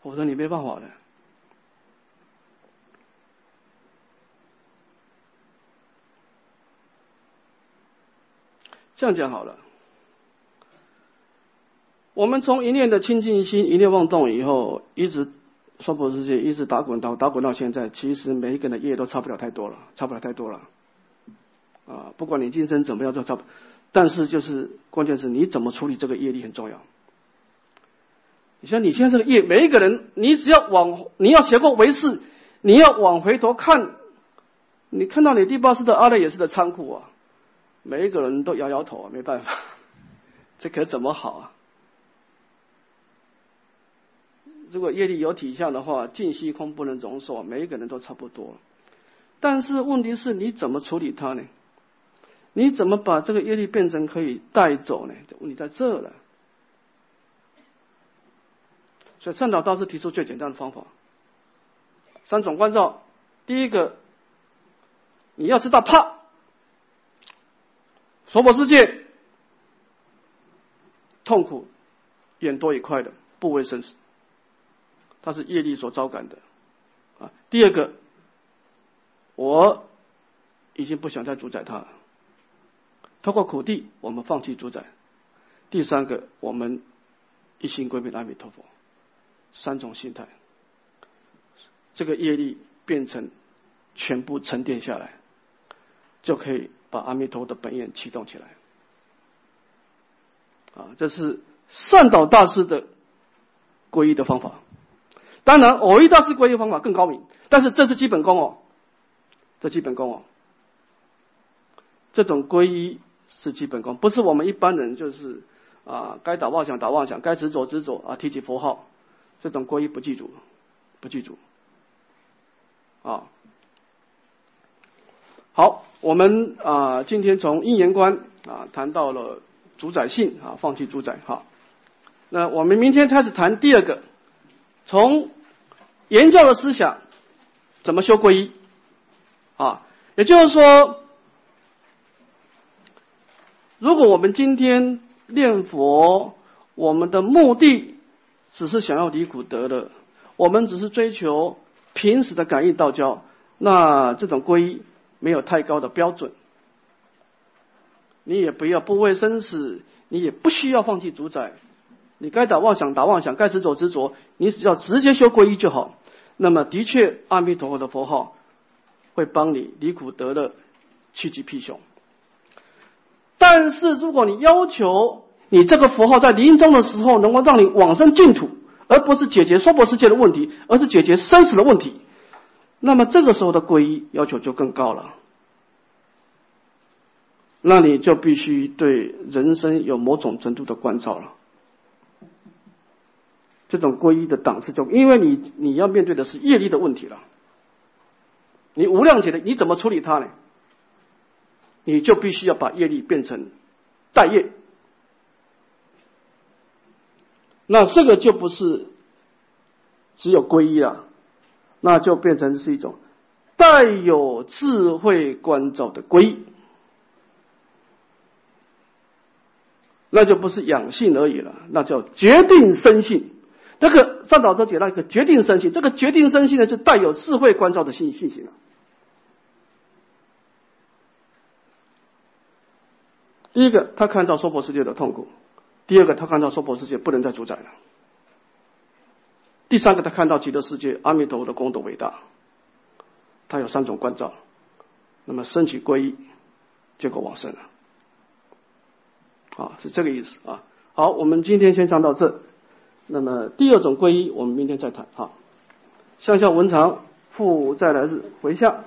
否则你没办法的。这样讲好了，我们从一念的清净心，一念妄动以后，一直。娑婆世界一直打滚到打滚到现在，其实每一个人的业都差不了太多了，差不了太多了。啊，不管你今生怎么样都差不，但是就是关键是你怎么处理这个业力很重要。你像你现在这个业，每一个人，你只要往你要学过为师，你要往回头看，你看到你第八世的阿赖耶识的仓库啊，每一个人都摇摇头啊，没办法，这可怎么好啊？如果业力有体相的话，尽虚空不能容受，每一个人都差不多。但是问题是你怎么处理它呢？你怎么把这个业力变成可以带走呢？问题在这了。所以善导大师提出最简单的方法：三种关照。第一个，你要知道怕，娑婆世界痛苦远多一块的，不为生死。它是业力所招感的，啊。第二个，我已经不想再主宰他了。透过苦地，我们放弃主宰。第三个，我们一心归命阿弥陀佛。三种心态，这个业力变成全部沉淀下来，就可以把阿弥陀的本愿启动起来。啊，这是善导大师的皈依的方法。当然，偶一大师皈依方法更高明，但是这是基本功哦，这基本功哦。这种皈依是基本功，不是我们一般人就是啊，该打妄想打妄想，该执着执着啊，提起佛号，这种皈依不记住，不记住。啊，好，我们啊今天从因缘观啊谈到了。主宰性啊，放弃主宰哈。那我们明天开始谈第二个，从言教的思想怎么修皈依啊？也就是说，如果我们今天念佛，我们的目的只是想要离苦得乐，我们只是追求平时的感应道交，那这种皈依没有太高的标准。你也不要不畏生死，你也不需要放弃主宰，你该打妄想打妄想，该执着执着，你只要直接修皈依就好。那么的确，阿弥陀佛的佛号会帮你离苦得乐，趋吉避凶。但是如果你要求你这个佛号在临终的时候能够让你往生净土，而不是解决娑婆世界的问题，而是解决生死的问题，那么这个时候的皈依要求就更高了。那你就必须对人生有某种程度的关照了。这种皈依的档次就，因为你你要面对的是业力的问题了。你无量劫的你怎么处理它呢？你就必须要把业力变成代业。那这个就不是只有皈依了，那就变成是一种带有智慧关照的皈依。那就不是养性而已了，那叫决定生性。那个上导者解那个决定生性，这个决定生性呢，是带有智慧关照的信信息了。第一个，他看到娑婆世界的痛苦；第二个，他看到娑婆世界不能再主宰了；第三个，他看到极乐世界阿弥陀佛的功德伟大。他有三种关照，那么升起皈依，结果往生了。啊，是这个意思啊。好，我们今天先讲到这。那么第二种归一，我们明天再谈。好，向下文长复再来日回向。